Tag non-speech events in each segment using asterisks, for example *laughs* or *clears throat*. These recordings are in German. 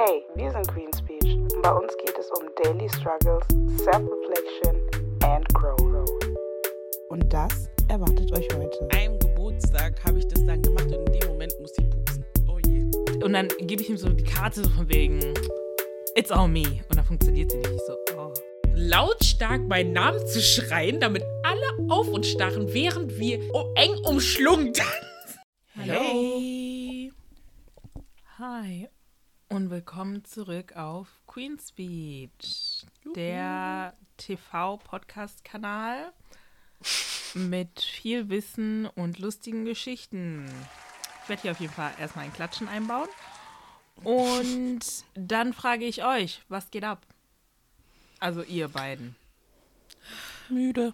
Hey, wir sind Queen Speech und bei uns geht es um Daily Struggles, Self-Reflection and Growth. Und das erwartet euch heute. einem Geburtstag habe ich das dann gemacht und in dem Moment musste ich pupsen. Oh je. Und dann gebe ich ihm so die Karte so von wegen, it's all me. Und dann funktioniert sie nicht. Ich so, oh. Lautstark meinen Namen zu schreien, damit alle auf uns starren, während wir eng umschlungen tanzen. Hey. Hi. Und willkommen zurück auf Queen Speech, der TV-Podcast-Kanal mit viel Wissen und lustigen Geschichten. Ich werde hier auf jeden Fall erstmal ein Klatschen einbauen. Und dann frage ich euch, was geht ab? Also ihr beiden. Müde.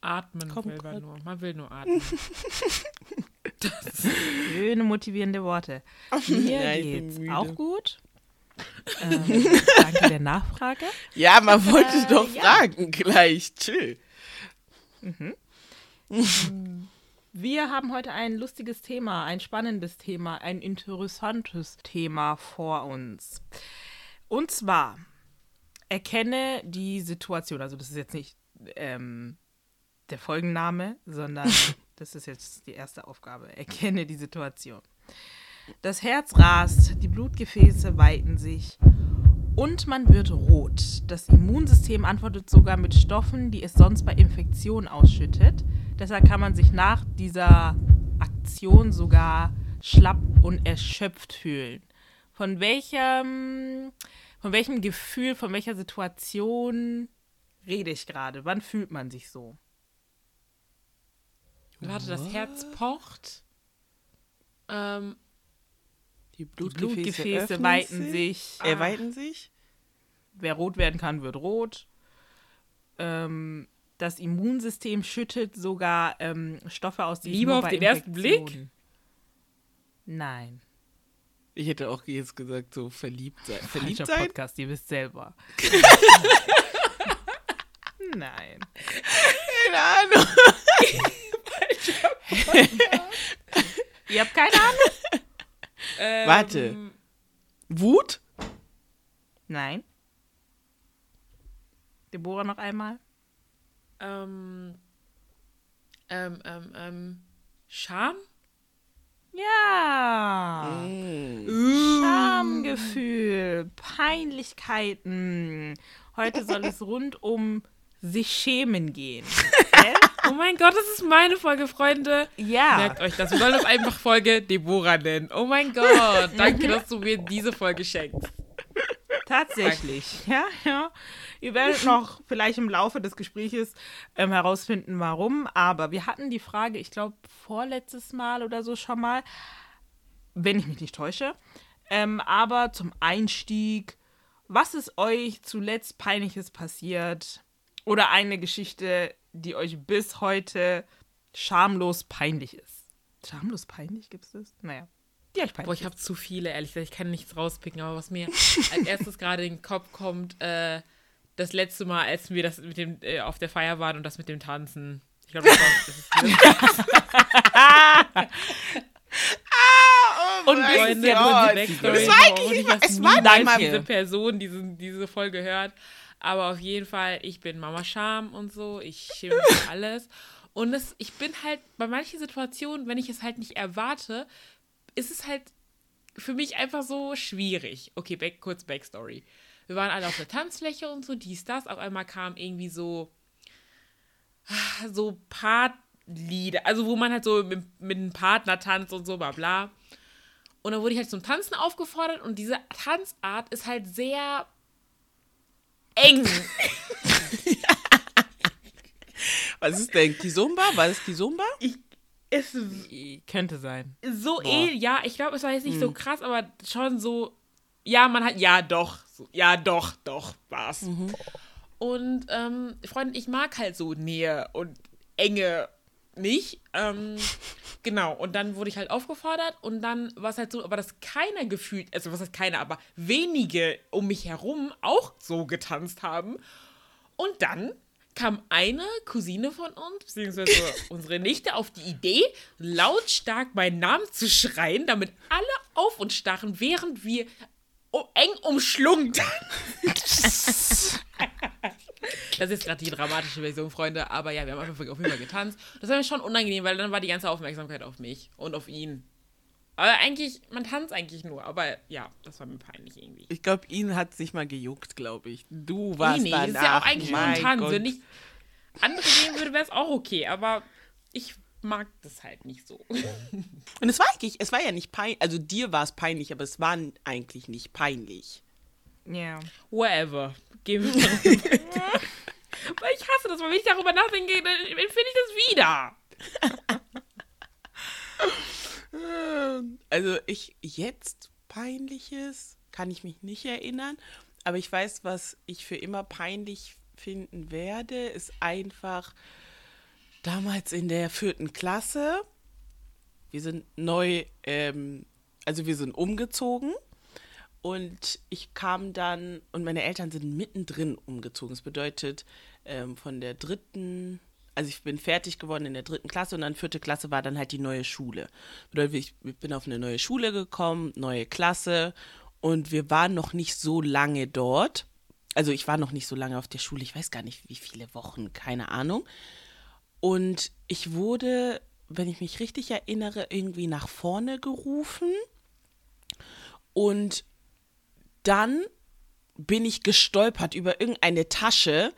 Atmen Komm will man nur. Man will nur atmen. *laughs* Schöne motivierende Worte. Mir Ja, geht's auch gut. Ähm, *laughs* danke der Nachfrage. Ja, man wollte Äh, doch ja. fragen gleich. Chill. Wir haben heute ein lustiges Thema, ein spannendes Thema, ein interessantes Thema vor uns. Und zwar, erkenne die Situation. Also das ist jetzt nicht ähm, der Folgenname, sondern *laughs* das ist jetzt die erste Aufgabe. Erkenne die Situation. Das Herz rast, die Blutgefäße weiten sich und man wird rot. Das Immunsystem antwortet sogar mit Stoffen, die es sonst bei Infektionen ausschüttet. Deshalb kann man sich nach dieser Aktion sogar schlapp und erschöpft fühlen. Von welchem, von welchem Gefühl, von welcher Situation rede ich gerade? Wann fühlt man sich so? Warte, das Herz pocht. Ähm, Die Die Blutgefäße, Blutgefäße öffnen weiten sich. Erweitern sich? Wer rot werden kann, wird rot. Ähm, das Immunsystem schüttet sogar ähm, Stoffe aus, die es Liebe nur auf bei den ersten Infektionen- Blick? Nein. Ich hätte auch jetzt gesagt, so verliebt sein. Verliebt Falscher sein? Podcast, ihr wisst selber. *laughs* Nein. Keine Ahnung. *laughs* *laughs* Ihr habt keine Ahnung? ähm, Warte. Wut? Nein. Deborah noch einmal? Ähm, ähm, ähm, ähm, Scham? Ja. Mm. Schamgefühl, Peinlichkeiten. Heute soll es rund um sich schämen gehen. *laughs* Oh mein Gott, das ist meine Folge, Freunde. ja. Merkt euch das. Wir sollen das einfach Folge Deborah nennen. Oh mein Gott. Danke, dass du mir diese Folge schenkst. Tatsächlich, ja, ja. Ihr werdet noch vielleicht im Laufe des Gespräches ähm, herausfinden, warum. Aber wir hatten die Frage, ich glaube, vorletztes Mal oder so schon mal, wenn ich mich nicht täusche. Ähm, aber zum Einstieg, was ist euch zuletzt Peinliches passiert? Oder eine Geschichte, die euch bis heute schamlos peinlich ist? Schamlos peinlich, gibt es das? Naja. Die euch peinlich Boah, ich habe zu viele, ehrlich gesagt. Ich kann nichts rauspicken, aber was mir *laughs* als erstes gerade in den Kopf kommt, äh, das letzte Mal, als wir das mit dem äh, auf der Feier waren und das mit dem Tanzen. Ich glaube, das, war- das ist *laughs* Und mein wisst Freunde, die Backstory, Das war eigentlich immer- das es war niemals einmal- diese Person diese, diese Folge hört. Aber auf jeden Fall, ich bin Mama Scham und so. Ich schäme mich alles. Und es, ich bin halt bei manchen Situationen, wenn ich es halt nicht erwarte, ist es halt für mich einfach so schwierig. Okay, back, kurz Backstory. Wir waren alle auf der Tanzfläche und so, dies, das. Auf einmal kam irgendwie so, so Partlieder, also wo man halt so mit, mit einem Partner tanzt und so, bla bla. Und dann wurde ich halt zum Tanzen aufgefordert und diese Tanzart ist halt sehr eng. *laughs* Was ist denn? Kizomba? War das Kizomba? Es könnte sein. so eh, ja, ich glaube, es war jetzt nicht so krass, aber schon so, ja, man hat, ja, doch, so, ja, doch, doch, war's. Und, ähm, Freunde, ich mag halt so Nähe und Enge nicht. Ähm, *laughs* genau, und dann wurde ich halt aufgefordert und dann war es halt so, aber dass keiner gefühlt, also was heißt keiner, aber wenige um mich herum auch so getanzt haben. Und dann kam eine Cousine von uns, beziehungsweise *laughs* unsere Nichte, auf die Idee, lautstark meinen Namen zu schreien, damit alle auf uns starren, während wir um, eng umschlungen. *laughs* *laughs* Das ist gerade die dramatische Version, Freunde. Aber ja, wir haben einfach auf jeden Fall getanzt. Das war mir schon unangenehm, weil dann war die ganze Aufmerksamkeit auf mich und auf ihn. Aber eigentlich, man tanzt eigentlich nur. Aber ja, das war mir peinlich irgendwie. Ich glaube, ihn hat sich mal gejuckt, glaube ich. Du warst nee, nee, danach. das ist ja auch eigentlich nur ein Tanz. Wenn ich andere sehen würde, wäre es auch okay. Aber ich mag das halt nicht so. *laughs* Und es war eigentlich, es war ja nicht peinlich, also dir war es peinlich, aber es war eigentlich nicht peinlich. Ja. Whatever. Mal rüber. *laughs* Weil ich hasse das, weil wenn ich darüber nachdenke, dann empfinde ich das wieder. *laughs* Also ich jetzt peinliches kann ich mich nicht erinnern, aber ich weiß, was ich für immer peinlich finden werde, ist einfach damals in der vierten Klasse. Wir sind neu, ähm, also wir sind umgezogen und ich kam dann und meine Eltern sind mittendrin umgezogen. Das bedeutet ähm, von der dritten, also ich bin fertig geworden in der dritten Klasse und dann vierte Klasse war dann halt die neue Schule. Bedeutet, ich, bin auf eine neue Schule gekommen, neue Klasse und wir waren noch nicht so lange dort. Also ich war noch nicht so lange auf der Schule, ich weiß gar nicht wie viele Wochen, keine Ahnung. Und ich wurde, wenn ich mich richtig erinnere, irgendwie nach vorne gerufen. Und dann bin ich gestolpert über irgendeine Tasche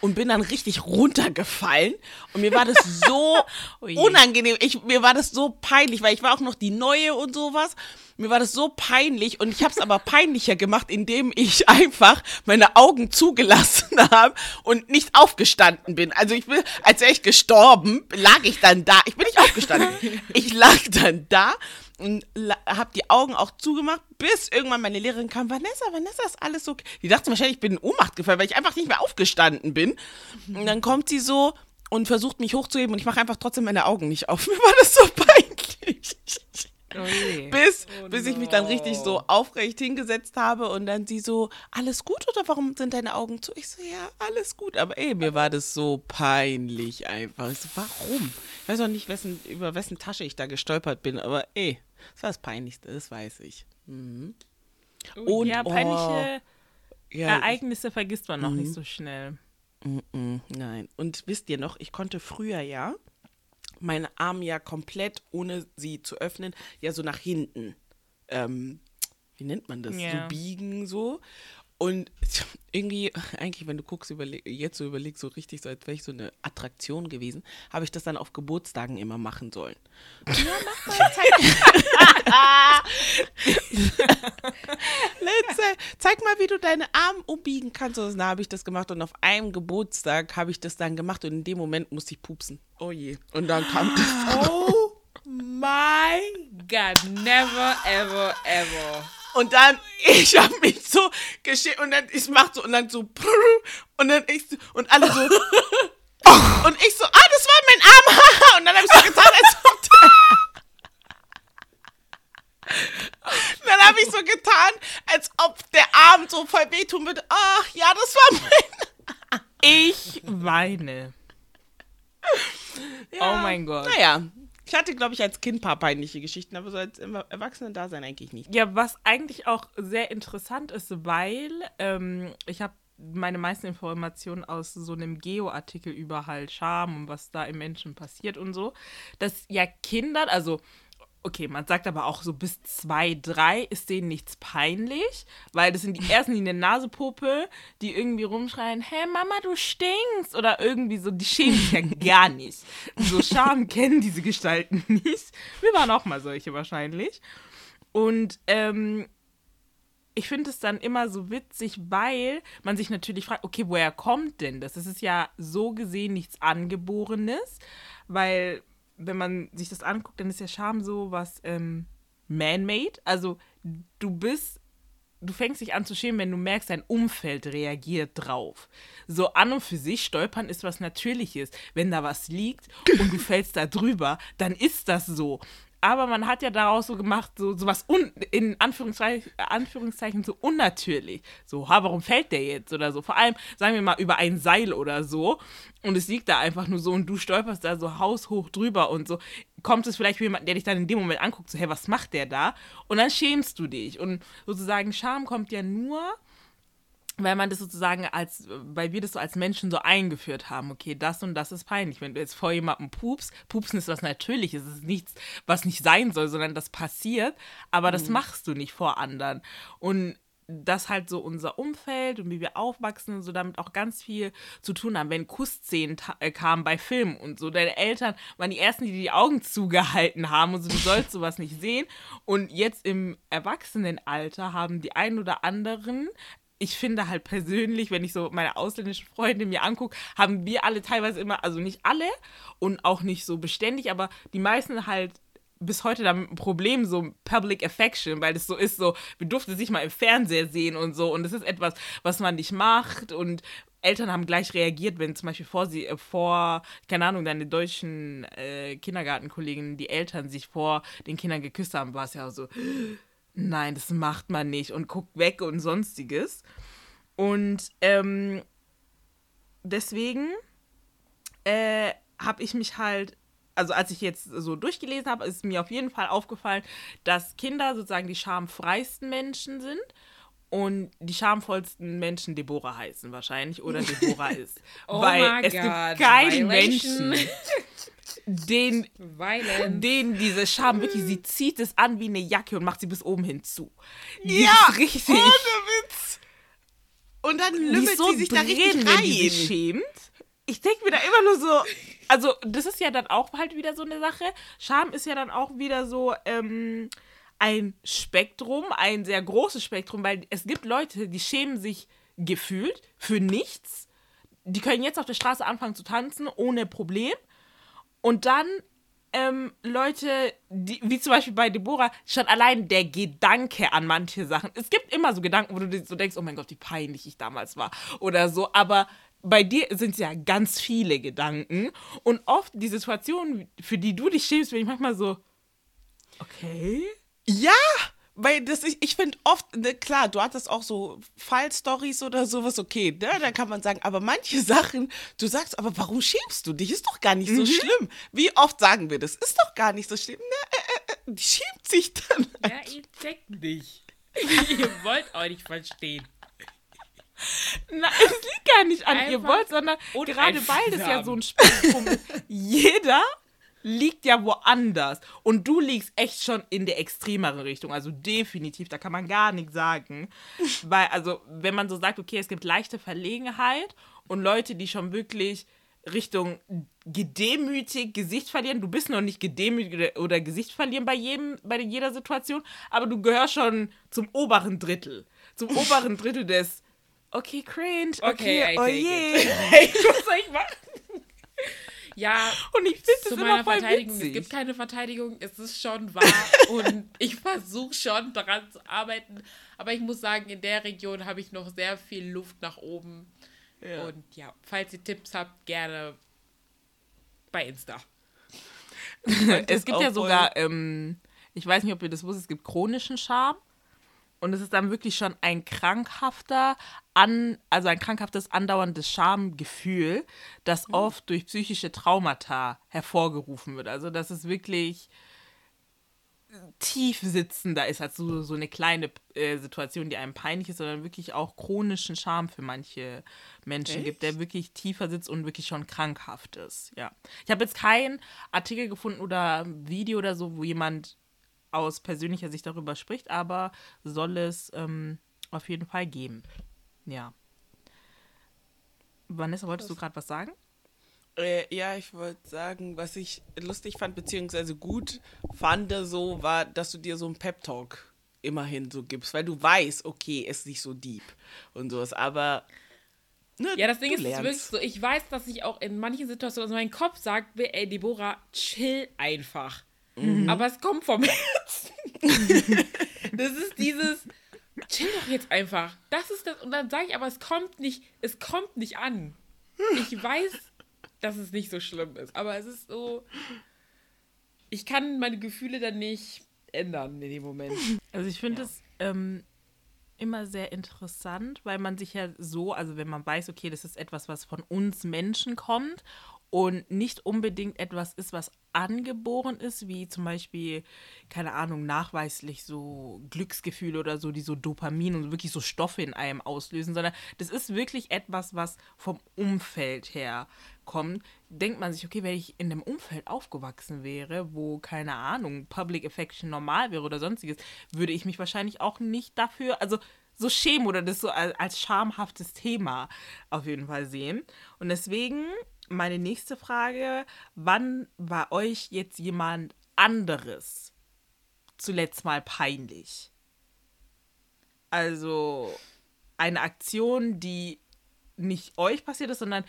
und bin dann richtig runtergefallen. Und mir war das so *laughs* unangenehm. Ich, mir war das so peinlich, weil ich war auch noch die Neue und sowas. Mir war das so peinlich und ich habe es aber peinlicher gemacht, indem ich einfach meine Augen zugelassen *laughs* habe und nicht aufgestanden bin. Also ich bin, als wäre ich gestorben, lag ich dann da. Ich bin nicht aufgestanden. *laughs* Ich lag dann da und habe die Augen auch zugemacht, bis irgendwann meine Lehrerin kam, Vanessa, Vanessa, ist alles okay? Die dachte wahrscheinlich, ich bin in Ohnmacht gefallen, weil ich einfach nicht mehr aufgestanden bin. Und dann kommt sie so und versucht mich hochzuheben und ich mache einfach trotzdem meine Augen nicht auf. *laughs* Mir war das so peinlich. Oh. Bis, bis ich mich dann richtig so aufrecht hingesetzt habe und dann sie so, alles gut oder warum sind deine Augen zu? Ich so, ja, alles gut. Aber ey, mir war das so peinlich einfach. Ich so, warum? Ich weiß auch nicht, wessen, über wessen Tasche ich da gestolpert bin, aber ey, das war das Peinlichste, das weiß ich. Mhm. Und, ja, oh, peinliche ja, Ereignisse vergisst man noch nicht so schnell. Mm, Nein. Und wisst ihr noch, ich konnte früher ja meinen Arm ja komplett, ohne sie zu öffnen, ja so nach hinten. Ähm, wie nennt man das? Ja. So biegen so. Und *laughs* irgendwie, eigentlich, wenn du guckst, überleg, jetzt so überlegst, so richtig, so als wäre ich so eine Attraktion gewesen, habe ich das dann auf Geburtstagen immer machen sollen. *laughs* *laughs* Let's, äh, zeig mal, wie du deine Arme umbiegen kannst. Und dann habe ich das gemacht und auf einem Geburtstag habe ich das dann gemacht und in dem Moment musste ich pupsen. Oh je. Und dann kam das. Oh my God. Never, ever, ever. Und dann, *laughs* ich habe mich so geschickt und dann, ich mach so und dann so *laughs* und dann ich so, und alle so *laughs* und ich so, ah, das war mein Arm. Und dann habe ich so getan, als ob der, Dann habe ich so getan, als ob der Arm so voll wehtun würde. Ach ja, das war mein. Ich weine. Oh mein Gott. Naja, ich hatte, glaube ich, als Kind ein paar peinliche Geschichten, aber so als Erwachsenen-Dasein eigentlich nicht. Ja, was eigentlich auch sehr interessant ist, weil ähm, ich habe meine meisten Informationen aus so einem Geo-Artikel über halt Scham und was da im Menschen passiert und so, dass ja Kindern, also okay, man sagt aber auch so bis zwei, drei ist denen nichts peinlich, weil das sind die ersten, die eine Nasepuppe, die irgendwie rumschreien, hey Mama, du stinkst oder irgendwie so, die schämen sich ja *laughs* gar nicht. So Scham kennen diese Gestalten nicht. Wir waren auch mal solche wahrscheinlich. Und ähm, ich finde es dann immer so witzig, weil man sich natürlich fragt, okay, woher kommt denn das? Das ist ja so gesehen nichts Angeborenes, weil wenn man sich das anguckt, dann ist ja Scham so was ähm, man-made. Also du bist, du fängst dich an zu schämen, wenn du merkst, dein Umfeld reagiert drauf. So an und für sich stolpern ist was Natürliches. Wenn da was liegt und du *laughs* fällst da drüber, dann ist das so. Aber man hat ja daraus so gemacht, so, so was un, in Anführungszeichen, Anführungszeichen so unnatürlich. So, ha, warum fällt der jetzt oder so? Vor allem, sagen wir mal, über ein Seil oder so und es liegt da einfach nur so und du stolperst da so haushoch drüber und so. kommt es vielleicht für jemanden, der dich dann in dem Moment anguckt, so, hey, was macht der da? Und dann schämst du dich. Und sozusagen Scham kommt ja nur, weil man das sozusagen als, weil wir das so als Menschen so eingeführt haben, okay, das und das ist peinlich. Wenn du jetzt vor jemandem pupst, pupsen ist was Natürliches, es ist nichts, was nicht sein soll, sondern das passiert, aber das machst du nicht vor anderen. Und das halt so unser Umfeld und wie wir aufwachsen und so damit auch ganz viel zu tun haben. Wenn Kussszenen äh, kamen bei Filmen und so, deine Eltern waren die ersten, die die Augen zugehalten haben und so, du sollst sowas nicht sehen. Und jetzt im Erwachsenenalter haben die einen oder anderen ich finde halt persönlich, wenn ich so meine ausländischen Freunde mir angucke, haben wir alle teilweise immer, also nicht alle und auch nicht so beständig, aber die meisten halt bis heute damit ein Problem, so Public Affection, weil das so ist, so, wir durften sich mal im Fernseher sehen und so. Und das ist etwas, was man nicht macht. Und Eltern haben gleich reagiert, wenn zum Beispiel vor sie, äh, vor, keine Ahnung, deine deutschen äh, Kindergartenkolleginnen, die Eltern sich vor den Kindern geküsst haben, war es ja so, nein, das macht man nicht und guckt weg und sonstiges. Und ähm, deswegen äh, habe ich mich halt also als ich jetzt so durchgelesen habe, ist mir auf jeden Fall aufgefallen, dass Kinder sozusagen die schamfreisten Menschen sind und die schamvollsten Menschen Deborah heißen wahrscheinlich oder *laughs* Deborah ist. Oh Weil es God. gibt keinen Violation. Menschen, den, Violence. den diese Scham wirklich, sie zieht es an wie eine Jacke und macht sie bis oben hin zu. Die Ja, richtig. ohne Witz. Und dann lümmelt so sie sich da drin, richtig wenn die sich rein. schämt. Ich denke mir da immer nur so, also das ist ja dann auch halt wieder so eine Sache. Scham ist ja dann auch wieder so ähm, ein Spektrum, ein sehr großes Spektrum, weil es gibt Leute, die schämen sich gefühlt für nichts. Die können jetzt auf der Straße anfangen zu tanzen ohne Problem. Und dann ähm, Leute, die, wie zum Beispiel bei Deborah, schon allein der Gedanke an manche Sachen. Es gibt immer so Gedanken, wo du so denkst, oh mein Gott, wie peinlich ich damals war oder so. Aber bei dir sind es ja ganz viele Gedanken. Und oft die Situation, für die du dich schämst, bin ich manchmal so, okay. Ja, weil das, ich, ich finde oft, ne, klar, du hattest auch so Fallstories oder sowas, okay, ne, da kann man sagen, aber manche *laughs* Sachen, du sagst, aber warum schämst du dich? Ist doch gar nicht so schlimm. Wie oft sagen wir das? Ist doch gar nicht so schlimm. Ne, äh, äh, die schämt sich dann. Ja, ihr checkt nicht. *laughs* ihr wollt auch nicht verstehen. Na, es liegt gar nicht an ihr Einfach wollt, sondern gerade weil das ja so ein Spektrum ist. *laughs* Jeder liegt ja woanders. Und du liegst echt schon in der extremeren Richtung. Also definitiv, da kann man gar nichts sagen. *laughs* Weil, also, wenn man so sagt, okay, es gibt leichte Verlegenheit und Leute, die schon wirklich Richtung gedemütigt, Gesicht verlieren. Du bist noch nicht gedemütigt oder, Gesicht verlieren bei jedem, bei jeder Situation, aber du gehörst schon zum oberen Drittel. Zum *laughs* oberen Drittel des Okay, cringe. Okay, Okay, oh je. it. *laughs* Was soll ich machen? Ja, Und ich finde meiner immer voll Verteidigung, witzig. es gibt keine Verteidigung, es ist schon wahr *laughs* und ich versuche schon daran zu arbeiten, aber ich muss sagen, in der Region habe ich noch sehr viel Luft nach oben Ja. und ja, falls ihr Tipps habt, gerne bei Insta. es gibt ja sogar, ähm, ich weiß nicht, ob ihr das wusstet, es gibt chronischen Scham. Und es ist dann wirklich schon ein krankhafter, an, also ein krankhaftes, andauerndes Schamgefühl, das oft durch psychische Traumata hervorgerufen wird. Also, dass es wirklich tief sitzender ist als so, so eine kleine äh, Situation, die einem peinlich ist, sondern wirklich auch chronischen Scham für manche Menschen gibt, der wirklich tiefer sitzt und wirklich schon krankhaft ist. Ja. Ich habe jetzt keinen Artikel gefunden oder Video oder so, wo jemand aus persönlicher Sicht darüber spricht, aber soll es ähm, auf jeden Fall geben. Ja. Vanessa, wolltest du gerade was sagen? Äh, ja, ich wollte sagen, was ich lustig fand, beziehungsweise gut fand, so war, dass du dir so einen Pep-Talk immerhin so gibst, weil du weißt, okay, ist nicht so deep und sowas, aber. Ne, Ja, das Ding ist, lernst. wirklich so, ich weiß, dass ich auch in manchen Situationen, also mein Kopf sagt ey, Deborah, chill einfach. Aber es kommt vom Herzen. das ist dieses, chill doch jetzt einfach. Das ist das, und dann sage ich, aber es kommt nicht, es kommt nicht an. Ich weiß, dass es nicht so schlimm ist, aber es ist so, ich kann meine Gefühle dann nicht ändern in dem Moment. Also ich finde es ähm, immer sehr interessant, weil man sich ja so, also wenn man weiß, okay, das ist etwas, was von uns Menschen kommt und nicht unbedingt etwas ist, was angeboren ist, wie zum Beispiel, keine Ahnung, nachweislich so Glücksgefühle oder so, die so Dopamin und wirklich so Stoffe in einem auslösen, sondern das ist wirklich etwas, was vom Umfeld her kommt. Denkt man sich, okay, wenn ich in einem Umfeld aufgewachsen wäre, wo, keine Ahnung, Public Affection normal wäre oder sonstiges, würde ich mich wahrscheinlich auch nicht dafür, also so schämen oder das so als, als schamhaftes Thema auf jeden Fall sehen. Und deswegen meine nächste Frage, wann war euch jetzt jemand anderes zuletzt mal peinlich? Also eine Aktion, die nicht euch passiert ist, sondern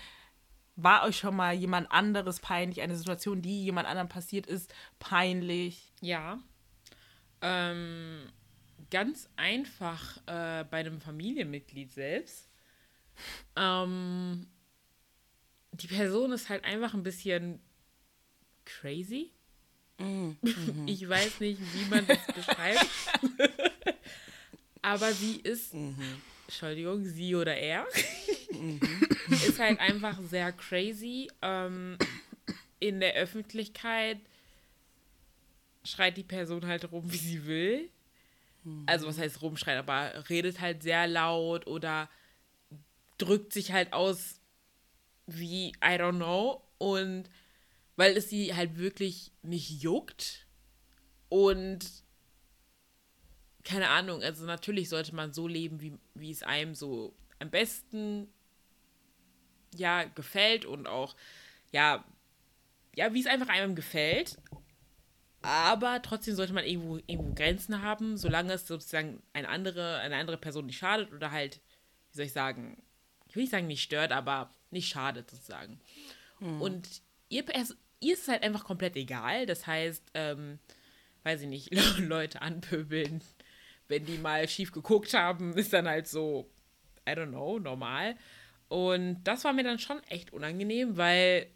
war euch schon mal jemand anderes peinlich, eine Situation, die jemand anderem passiert ist, peinlich? Ja. Ähm, ganz einfach äh, bei einem Familienmitglied selbst. Ähm, die Person ist halt einfach ein bisschen crazy. Mhm. *laughs* Ich weiß nicht, wie man das *laughs* beschreibt. Aber sie ist, Entschuldigung, sie oder er, *laughs* ist halt einfach sehr crazy. Ähm, in der Öffentlichkeit schreit die Person halt rum, wie sie will. Also was heißt rumschreien, aber redet halt sehr laut oder drückt sich halt aus wie, I don't know. Und weil es sie halt wirklich nicht juckt. Und keine Ahnung, also natürlich sollte man so leben, wie, wie es einem so am besten ja gefällt und auch ja ja, wie es einfach einem gefällt. Aber trotzdem sollte man irgendwo, irgendwo Grenzen haben, solange es sozusagen eine andere, eine andere Person nicht schadet oder halt, wie soll ich sagen, ich will nicht sagen nicht stört, aber nicht schadet sozusagen. Und ihr, Pers- ihr ist es halt einfach komplett egal. Das heißt, ähm, weiß ich nicht, *laughs* Leute anpöbeln, wenn die mal schief geguckt haben, ist dann halt so, I don't know, normal. Und das war mir dann schon echt unangenehm, weil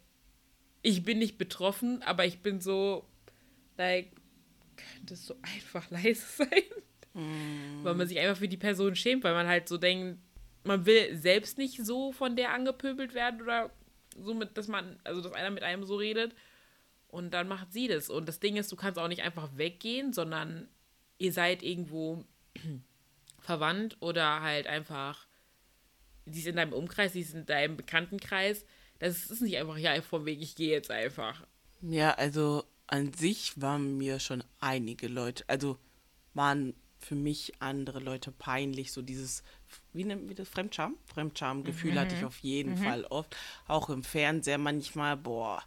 ich bin nicht betroffen, aber ich bin so, like, könnte es so *laughs* einfach leise sein? Weil man sich einfach für die Person schämt, weil man halt so denkt, man will selbst nicht so von der angepöbelt werden oder so mit, dass man, also dass einer mit einem so redet. Und dann macht sie das. Und das Ding ist, du kannst auch nicht einfach weggehen, sondern ihr seid irgendwo *clears throat* verwandt oder halt einfach, sie ist in deinem Umkreis, sie ist in deinem Bekanntenkreis. Das ist nicht einfach, ja, vom Weg, ich gehe jetzt einfach. Ja, also an sich waren mir schon einige Leute, also waren für mich andere Leute peinlich, so dieses, wie nennt man das, Fremdscham? Fremdscham-Gefühl hatte ich auf jeden Fall oft. Auch im Fernseher manchmal, boah,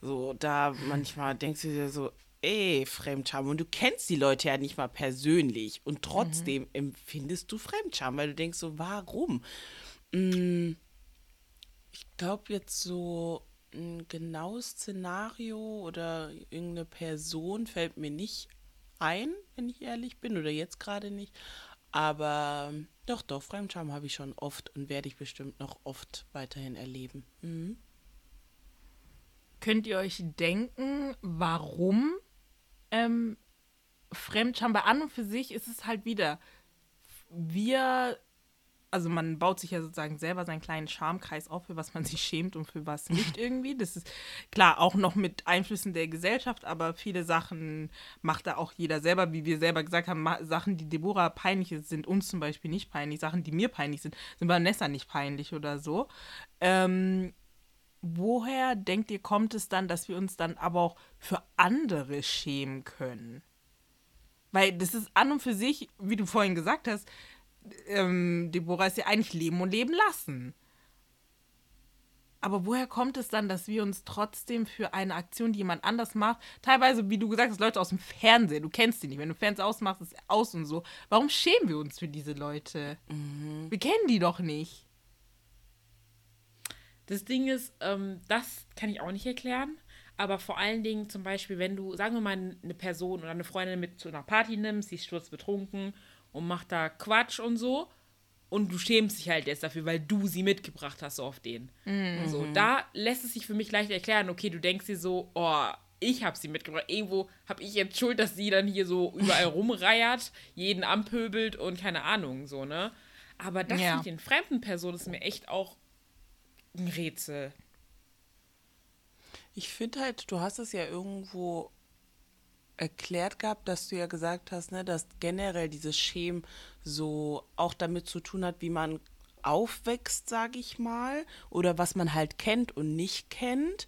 so da manchmal *laughs* denkst du dir so, ey, Fremdscham. Und du kennst die Leute ja nicht mal persönlich. Und trotzdem empfindest du Fremdscham, weil du denkst so, warum? Mm, ich glaube jetzt so ein genaues Szenario oder irgendeine Person fällt mir nicht ein, wenn ich ehrlich bin, oder jetzt gerade nicht. Aber doch, doch, Fremdscham habe ich schon oft und werde ich bestimmt noch oft weiterhin erleben. Mhm. Könnt ihr euch denken, warum ähm, Fremdscham bei an und für sich ist es halt wieder, wir, also man baut sich ja sozusagen selber seinen kleinen Schamkreis auf, für was man *laughs* sich schämt und für was nicht irgendwie. Das ist klar auch noch mit Einflüssen der Gesellschaft, aber viele Sachen macht da auch jeder selber, wie wir selber gesagt haben, Sachen, die Deborah peinlich ist, sind uns zum Beispiel nicht peinlich. Sachen, die mir peinlich sind, sind Vanessa nicht peinlich oder so. Ähm, woher denkt ihr, kommt es dann, dass wir uns dann aber auch für andere schämen können? Weil das ist an und für sich, wie du vorhin gesagt hast, ähm, Deborah ist ja eigentlich leben und leben lassen. Aber woher kommt es dann, dass wir uns trotzdem für eine Aktion, die jemand anders macht, teilweise, wie du gesagt hast, Leute aus dem Fernsehen, du kennst die nicht, wenn du Fernseher ausmachst, ist aus und so. Warum schämen wir uns für diese Leute? Wir kennen die doch nicht. Das Ding ist, ähm, das kann ich auch nicht erklären. Aber vor allen Dingen zum Beispiel, wenn du, sagen wir mal, eine Person oder eine Freundin mit zu einer Party nimmst, die ist sturzbetrunken und macht da Quatsch und so. Und du schämst dich halt jetzt dafür, weil du sie mitgebracht hast so auf den. Und so, da lässt es sich für mich leicht erklären, okay, du denkst dir so, oh, ich habe sie mitgebracht. Irgendwo habe ich jetzt Schuld, dass sie dann hier so überall *laughs* rumreiert, jeden anpöbelt und keine Ahnung, so, ne? Aber das Ja. mit den fremden Personen ist mir echt auch ein Rätsel. Ich finde halt, du hast es ja irgendwo erklärt gehabt, dass du ja gesagt hast, ne, dass generell dieses Schemen so auch damit zu tun hat, wie man aufwächst, sage ich mal, oder was man halt kennt und nicht kennt.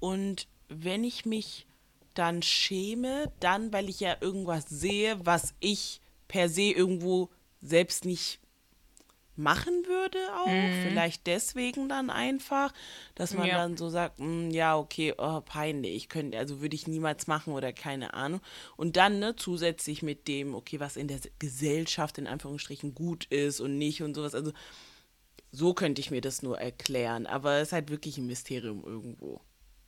Und wenn ich mich dann schäme, dann, weil ich ja irgendwas sehe, was ich per se irgendwo selbst nicht machen würde auch. Mhm. Vielleicht deswegen dann einfach, dass man ja. dann so sagt, mh, ja, okay, oh, peinlich, ich könnte, also würde ich niemals machen oder keine Ahnung. Und dann ne, zusätzlich mit dem, okay, was in der Gesellschaft in Anführungsstrichen gut ist und nicht und sowas. Also so könnte ich mir das nur erklären. Aber es ist halt wirklich ein Mysterium irgendwo.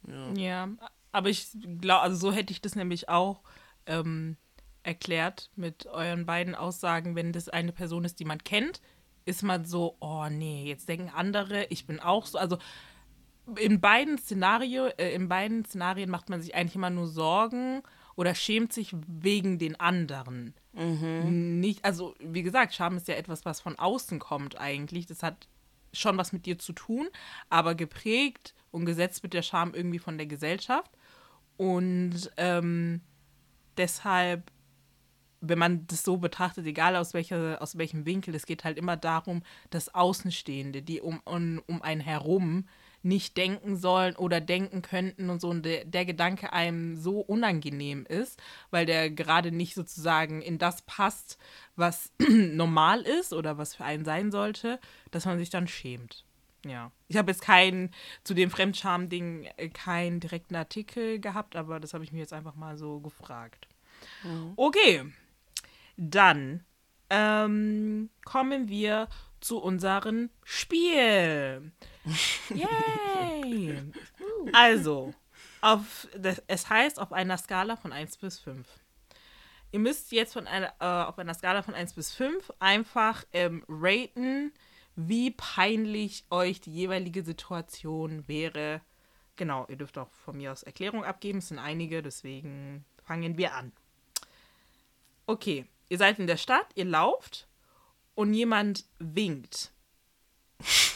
Ja, ja aber ich glaube, also so hätte ich das nämlich auch ähm, erklärt mit euren beiden Aussagen, wenn das eine Person ist, die man kennt, ist man so, oh nee, jetzt denken andere, ich bin auch so. Also in beiden Szenario, äh, in beiden Szenarien macht man sich eigentlich immer nur Sorgen oder schämt sich wegen den anderen. Mhm. Nicht, also wie gesagt, Scham ist ja etwas, was von außen kommt eigentlich. Das hat schon was mit dir zu tun, aber geprägt und gesetzt wird der Scham irgendwie von der Gesellschaft. Und ähm, deshalb wenn man das so betrachtet, egal aus, welcher, aus welchem Winkel, es geht halt immer darum, dass Außenstehende, die um, um, um einen herum nicht denken sollen oder denken könnten und so, und der, der Gedanke einem so unangenehm ist, weil der gerade nicht sozusagen in das passt, was *clears throat* normal ist oder was für einen sein sollte, dass man sich dann schämt. Ja. Ich habe jetzt keinen, zu dem Fremdscham-Ding, äh, keinen direkten Artikel gehabt, aber das habe ich mir jetzt einfach mal so gefragt. Mhm. Okay, dann ähm, kommen wir zu unserem Spiel. *laughs* Yay! also, auf, das, es heißt auf einer Skala von 1 bis 5. Ihr müsst jetzt von einer, äh, auf einer Skala von 1 bis 5 einfach ähm, raten, wie peinlich euch die jeweilige Situation wäre. Genau, ihr dürft auch von mir aus Erklärung abgeben. Es sind einige, deswegen fangen wir an. Okay, ihr seid in der Stadt, ihr lauft und jemand winkt.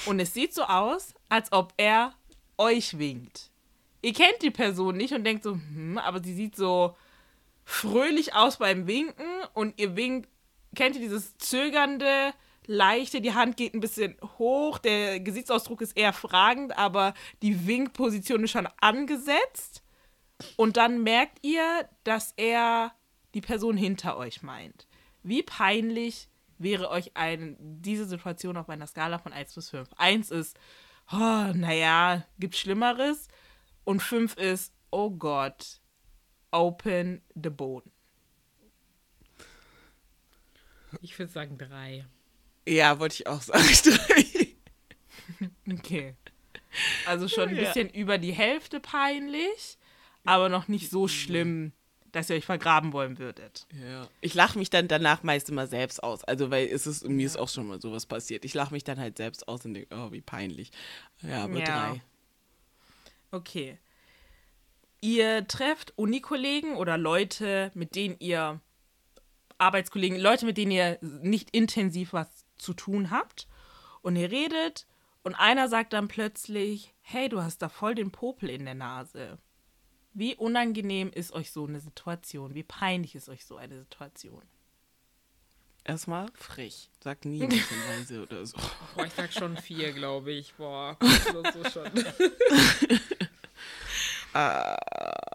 Und es sieht so aus, als ob er euch winkt. Ihr kennt die Person nicht und denkt so, hm, aber sie sieht so fröhlich aus beim Winken und ihr winkt, kennt ihr dieses zögernde, leichte, die Hand geht ein bisschen hoch, der Gesichtsausdruck ist eher fragend, aber die Winkposition ist schon angesetzt. Und dann merkt ihr, dass er die Person hinter euch meint. Wie peinlich wäre euch ein, diese Situation auf einer Skala von 1 bis 5? 1 ist, oh, naja, gibt Schlimmeres. Und 5 ist, oh Gott, open the bone. Ich würde sagen 3. Ja, wollte ich auch sagen *laughs* 3. okay. Also schon ein bisschen ja. über die Hälfte peinlich, aber noch nicht so schlimm, dass ihr euch vergraben wollen würdet. Ja. Ich lache mich dann danach meist immer selbst aus. Also, weil es ist, mir ist auch schon mal sowas passiert. Ich lache mich dann halt selbst aus und denke, oh, wie peinlich. Ja, aber ja. drei. Okay. Ihr trefft Unikollegen oder Leute, mit denen ihr Arbeitskollegen, Leute, mit denen ihr nicht intensiv was zu tun habt. Und ihr redet und einer sagt dann plötzlich, hey, du hast da voll den Popel in der Nase. Wie unangenehm ist euch so eine Situation? Wie peinlich ist euch so eine Situation? Erstmal frech. Sag nie *laughs* ein bisschen leise oder so. Boah, ich sag schon vier, glaube ich. Boah, *laughs* so schon. uh,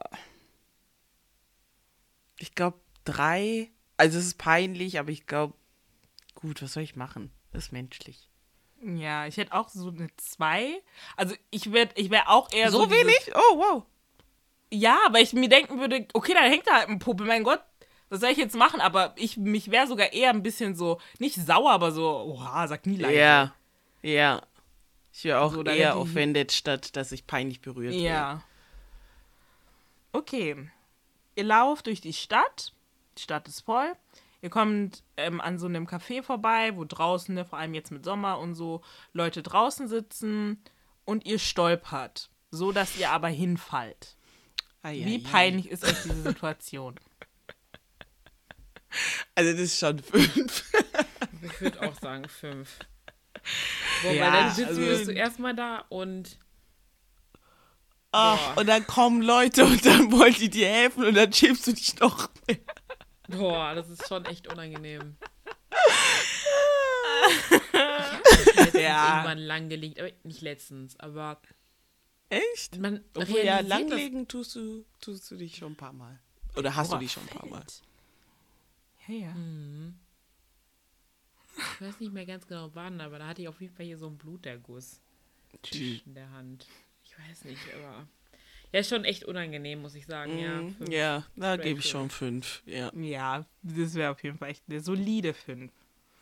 *laughs* ich glaube drei. Also es ist peinlich, aber ich glaube, gut, was soll ich machen? Das ist menschlich. Ja, ich hätte auch so eine zwei. Also ich wäre ich wär auch eher so. So wenig? Oh, wow. Ja, weil ich mir denken würde, okay, dann hängt da halt ein Puppe, mein Gott, was soll ich jetzt machen? Aber ich, mich wäre sogar eher ein bisschen so, nicht sauer, aber so, oha, sag nie leise. Ja, ja. Ich wäre auch so, eher offended, statt dass ich peinlich berührt werde. Ja. Okay. Ihr lauft durch die Stadt. Die Stadt ist voll. Ihr kommt ähm, an so einem Café vorbei, wo draußen, ne, vor allem jetzt mit Sommer und so, Leute draußen sitzen und ihr stolpert, so dass ihr aber hinfallt. Ai, Wie ai, peinlich ai. ist euch diese Situation? *laughs* Also das ist schon fünf. *laughs* ich würde auch sagen fünf. Boah, ja, weil dann sitzt also, du erstmal da und Ach, und dann kommen Leute und dann wollen die dir helfen und dann schämst du dich noch mehr. Boah, das ist schon echt unangenehm. *laughs* Ich hab Ja. irgendwann lang gelegt, aber nicht letztens, aber Echt? man Obwohl, ja, langlegen tust du, tust du dich schon ein paar Mal. Oder hast du dich schon ein paar Mal? Ja, ja. Ich weiß nicht mehr ganz genau wann, aber da hatte ich auf jeden Fall hier so einen Bluterguss in der Hand. Ich weiß nicht, aber. Ja, ist schon echt unangenehm, muss ich sagen, ja. Mhm, Fünf. Ja, da gebe ich fünf. schon fünf. Ja. Ja, das wäre auf jeden Fall echt eine solide 5.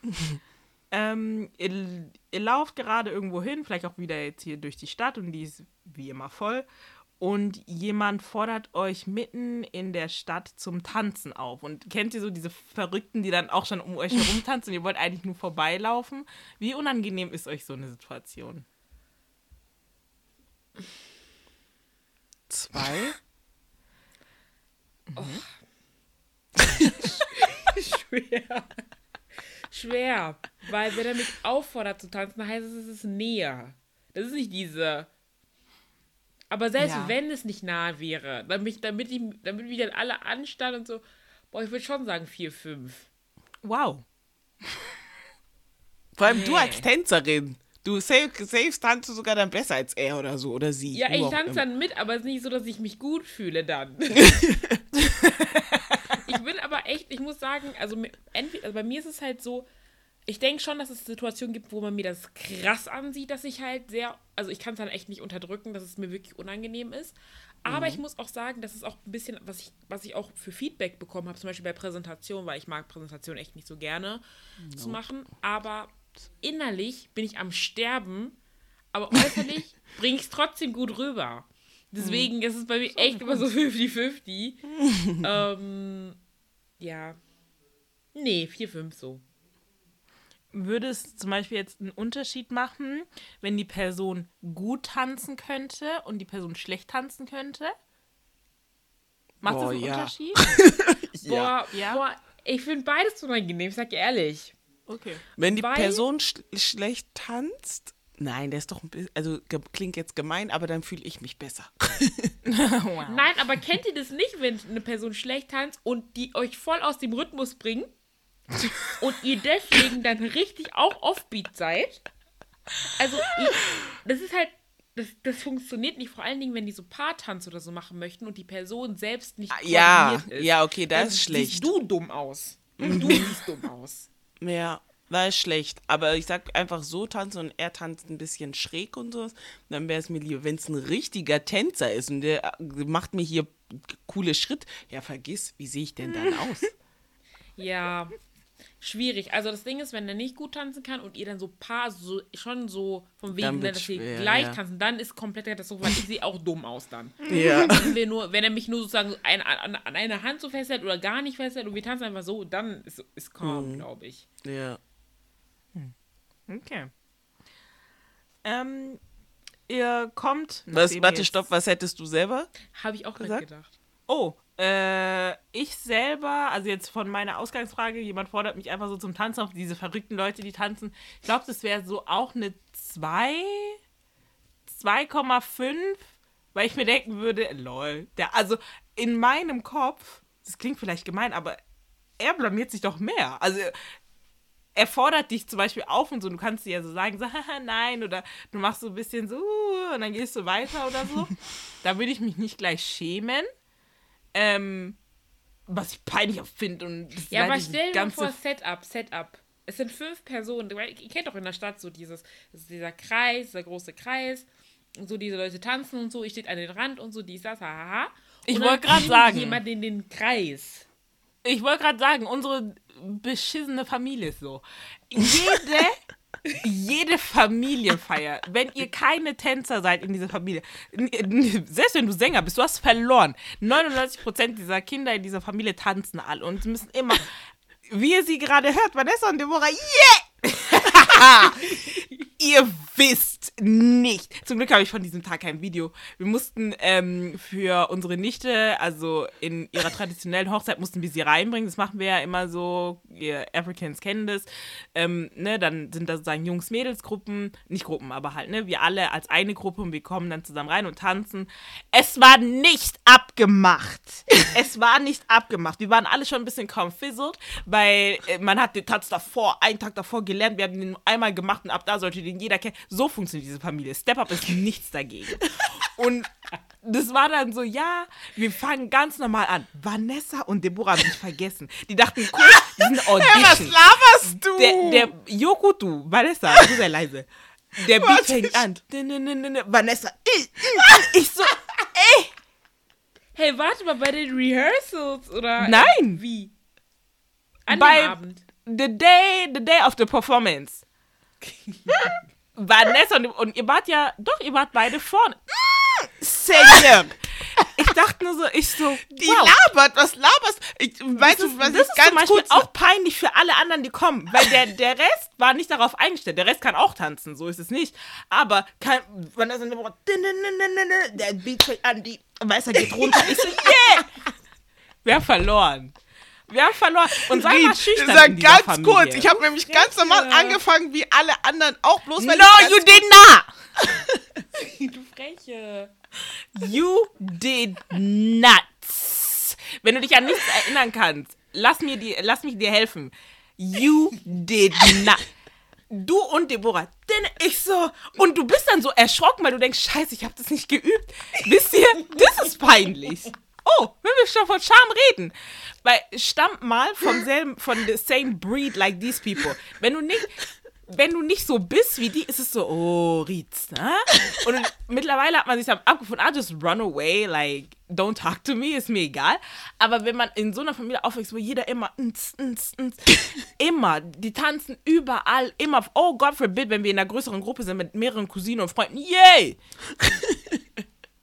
*laughs* ähm, ihr, ihr lauft gerade irgendwo hin, vielleicht auch wieder jetzt hier durch die Stadt und die ist wie immer voll. Und jemand fordert euch mitten in der Stadt zum Tanzen auf. Und kennt ihr so diese Verrückten, die dann auch schon um euch herum *laughs* tanzen und ihr wollt eigentlich nur vorbeilaufen? Wie unangenehm ist euch so eine Situation? Zwei? *laughs* *laughs* Schwer. Schwer. Weil wenn er mich auffordert zu tanzen, heißt es, es ist näher. Das ist nicht diese. Aber selbst Ja. wenn es nicht nah wäre, damit, damit, ich, damit wir dann alle anstanden und so, boah, ich würde schon sagen 4, 5. Wow. Vor allem du Nee. als Tänzerin. Du safe, safe tanzt du sogar dann besser als er oder so. Oder sie. Ja, ich tanze dann mit, aber es ist nicht so, dass ich mich gut fühle dann. *laughs* *laughs* echt, ich muss sagen, also, entweder, also bei mir ist es halt so, ich denke schon, dass es Situationen gibt, wo man mir das krass ansieht, dass ich halt sehr, also ich kann es dann echt nicht unterdrücken, dass es mir wirklich unangenehm ist. Aber ich muss auch sagen, das ist auch ein bisschen, was ich, was ich auch für Feedback bekommen habe, zum Beispiel bei Präsentationen, weil ich mag Präsentationen echt nicht so gerne zu machen. Aber innerlich bin ich am Sterben, aber äußerlich *laughs* bringe ich es trotzdem gut rüber. Deswegen ist es bei mir echt immer so 50-50. *laughs* ähm, ja. Nee, 4-5 so. Würde es zum Beispiel jetzt einen Unterschied machen, wenn die Person gut tanzen könnte und die Person schlecht tanzen könnte? Macht Boah, das einen ja. Unterschied? *laughs* Boah, Ja. boah ich finde beides unangenehm, ich sag dir ehrlich. Okay. Wenn die Weil- Person sch schlecht tanzt, nein, der ist doch ein bisschen, also klingt jetzt gemein, aber dann fühle ich mich besser. *laughs* wow. Nein, aber kennt ihr das nicht, wenn eine Person schlecht tanzt und die euch voll aus dem Rhythmus bringt und ihr deswegen dann richtig auch offbeat seid? Also, ich, das ist halt, das, das funktioniert nicht, vor allen Dingen, wenn die so Paartanz oder so machen möchten und die Person selbst nicht Ah, Ja, koordiniert ist. ja, okay, das Dann ist schlecht. Siehst du dumm aus. Du siehst dumm aus. Ja, das ist schlecht. Aber ich sag einfach so tanzen und er tanzt ein bisschen schräg und so. Dann wäre es mir lieber, wenn es ein richtiger Tänzer ist und der äh, macht mir hier coole Schritt. Ja, vergiss, wie sehe ich denn dann *laughs* aus? Ja, schwierig. Also das Ding ist, wenn er nicht gut tanzen kann und ihr dann so paar so schon so vom Wegen, dass wir schwer, gleich ja. tanzen, dann ist komplett Katastrophe, weil ich sehe auch dumm aus dann. *laughs* ja. Wenn, wir nur, wenn er mich nur sozusagen ein, an, an einer Hand so festhält oder gar nicht festhält und wir tanzen einfach so, dann ist, ist calm, Mhm. glaube ich. Ja. Okay. Ähm, ihr kommt. Was, warte, jetzt- stopp, was hättest du selber? Habe ich auch Gesagt? mitgedacht. Oh, äh, ich selber, also jetzt von meiner Ausgangsfrage, jemand fordert mich einfach so zum Tanzen auf, diese verrückten Leute, die tanzen. Ich glaube, das wäre so auch eine 2, 2,5, weil ich mir denken würde, lol, der, also in meinem Kopf, das klingt vielleicht gemein, aber er blamiert sich doch mehr. Also er fordert dich zum Beispiel auf und so, du kannst dir ja so sagen, so, *laughs* haha, nein, oder du machst so ein bisschen so uh, und dann gehst du weiter oder so. *laughs* da würde ich mich nicht gleich schämen. Ähm, was ich peinlich finde und das Ja, aber stell dir vor, Setup, Setup. Es sind fünf Personen. Ihr kennt doch in der Stadt so dieses, dieser Kreis, dieser große Kreis. Und so diese Leute tanzen und so. Ich stehe an den Rand und so, dies, das, haha. Ich wollte bringt sagen. jemand in den Kreis. Ich wollte gerade sagen, unsere beschissene Familie ist so. Jede, *laughs* jede Familienfeier, wenn ihr keine Tänzer seid in dieser Familie, selbst wenn du Sänger bist, du hast verloren. 99% dieser Kinder in dieser Familie tanzen alle und müssen immer, wie ihr sie gerade hört, Vanessa und Deborah, yeah! *laughs* ihr wisst nicht. Zum Glück habe ich von diesem Tag kein Video. Wir mussten ähm, für unsere Nichte, also in ihrer traditionellen Hochzeit, mussten wir sie reinbringen. Das machen wir ja immer so. Ihr Africans kennen das. Ähm, ne, dann sind da sozusagen Jungs-Mädels-Gruppen. Nicht Gruppen, aber halt, ne? Wir alle als eine Gruppe und wir kommen dann zusammen rein und tanzen. Es war nicht abgemacht. *laughs* es war nicht abgemacht. Wir waren alle schon ein bisschen confizzled, weil äh, man hat den Tanz davor, einen Tag davor gelernt. Wir haben den einmal gemacht und ab da sollte den jeder kennen. So funktioniert diese Familie. Step Up ist *laughs* nichts dagegen. Und das war dann so, ja, wir fangen ganz normal an. Vanessa und Deborah haben mich vergessen. Die dachten, cool, die *laughs* sind Audition. was laberst du? Der, der Joko, du, Vanessa, du sei leise. Der Beat fängt an. Vanessa, ich, so, ey. Hey, warte mal, bei den Rehearsals oder? Nein. Wie? An Bei- dem Abend. The day, the day of the performance. *laughs* Vanessa und, und ihr wart ja, doch, ihr wart beide vorne. Seigneur. Ich dachte nur so, ich so, Die wow. labert, was laberst ich, Weißt das du, was ist, das ist ganz zum Beispiel kurz auch peinlich für alle anderen, die kommen. Weil der, der Rest war nicht darauf eingestellt. Der Rest kann auch tanzen, so ist es nicht. Aber kann, in der Beat fängt an, die Weißer geht runter. Ich so, yeah! Wir haben verloren. Wir haben verloren. Und sei mal Riech, schüchtern sag ganz Familie. kurz, ich habe nämlich ganz normal angefangen, wie alle anderen auch, bloß weil No, ich you did not! *laughs* Du Freche. You did not. Wenn du dich an nichts erinnern kannst, lass, mir die, lass mich dir helfen. You did not. Du und Deborah. Denn ich so. Und du bist dann so erschrocken, weil du denkst, scheiße, ich habe das nicht geübt. Wisst ihr, das ist peinlich. Oh, wenn wir schon von Scham reden. Weil stammt mal vom *laughs* selben, von the same breed like these people. Wenn du nicht, wenn du nicht so bist wie die, ist es so, oh, Ritz, ne? Und mittlerweile hat man sich abgefunden, ah, just run away, like, don't talk to me, ist mir egal. Aber wenn man in so einer Familie aufwächst, wo jeder immer, ns, ns, ns, immer, die tanzen überall, immer, oh God forbid, wenn wir in einer größeren Gruppe sind mit mehreren Cousinen und Freunden, yay!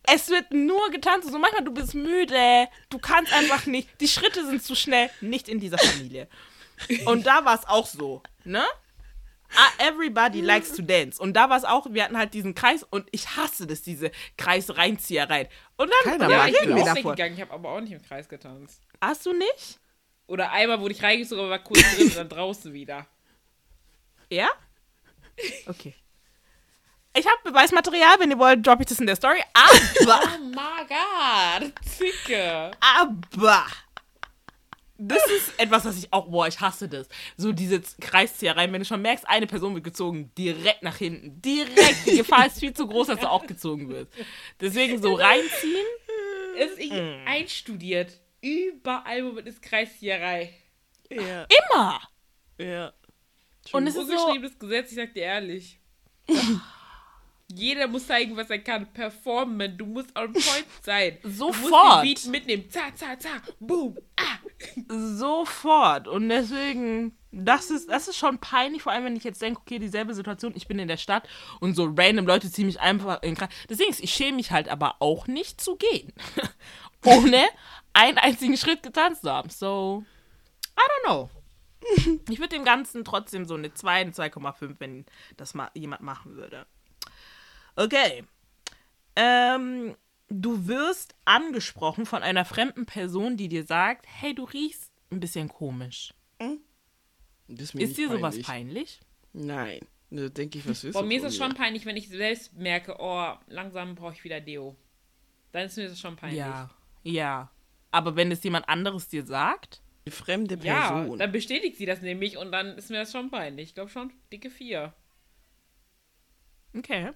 Es wird nur getanzt. So manchmal du bist müde, du kannst einfach nicht. Die Schritte sind zu schnell. Nicht in dieser Familie. Und da war es auch so, ne? Ah, Everybody likes to dance. Und da war es auch, wir hatten halt diesen Kreis und ich hasse das, diese Kreisreinzieherei. Und dann Keiner und Ja, ich bin auch davon. weggegangen. Ich habe aber auch nicht im Kreis getanzt. Hast du nicht? Oder einmal wurde ich reingezogen, aber war kurz drin und dann draußen wieder. Ja? Okay. Ich habe Beweismaterial, wenn ihr wollt, droppe ich das in der Story. Aber, *laughs* Oh my god, Zicke. aber, das ist etwas, was ich auch, boah, ich hasse das. So diese Kreisziehereien, wenn du schon merkst, eine Person wird gezogen, direkt nach hinten. Direkt. Die Gefahr ist viel zu groß, dass du auch gezogen wirst. Deswegen so reinziehen. Es ist irgendwie einstudiert. Überall, wo man ist Kreisjägerei. Ja, Immer. ja. Und es ist so, Ungeschriebenes Gesetz, ich sag dir ehrlich. *laughs* Jeder muss zeigen, was er kann. Performen. Du musst on point *laughs* sein. Du Sofort. musst den Beat mitnehmen. Za, za, za. Boom. Ah. sofort. Und deswegen, das ist, das ist schon peinlich, vor allem wenn ich jetzt denke, okay, dieselbe Situation, ich bin in der Stadt und so random Leute ziehen mich einfach in den Kreis. Deswegen, ist, ich schäme mich halt aber auch nicht zu gehen. *laughs* Ohne einen einzigen Schritt getanzt zu haben. So, I don't know. *laughs* Ich würde dem Ganzen trotzdem so eine 2, eine 2,5, wenn das mal jemand machen würde. Okay. Ähm, du wirst angesprochen von einer fremden Person, die dir sagt, hey, du riechst ein bisschen komisch. Das ist mir Ist dir sowas peinlich. peinlich? Nein. Da denke ich, was willst Bei mir ist es schon peinlich, wenn ich selbst merke, oh, langsam brauche ich wieder Deo. Dann ist mir das schon peinlich. Ja. Ja. Aber wenn es jemand anderes dir sagt, Eine fremde Ja, Person. dann bestätigt sie das nämlich und dann ist mir das schon peinlich. Ich glaube schon dicke vier. okay.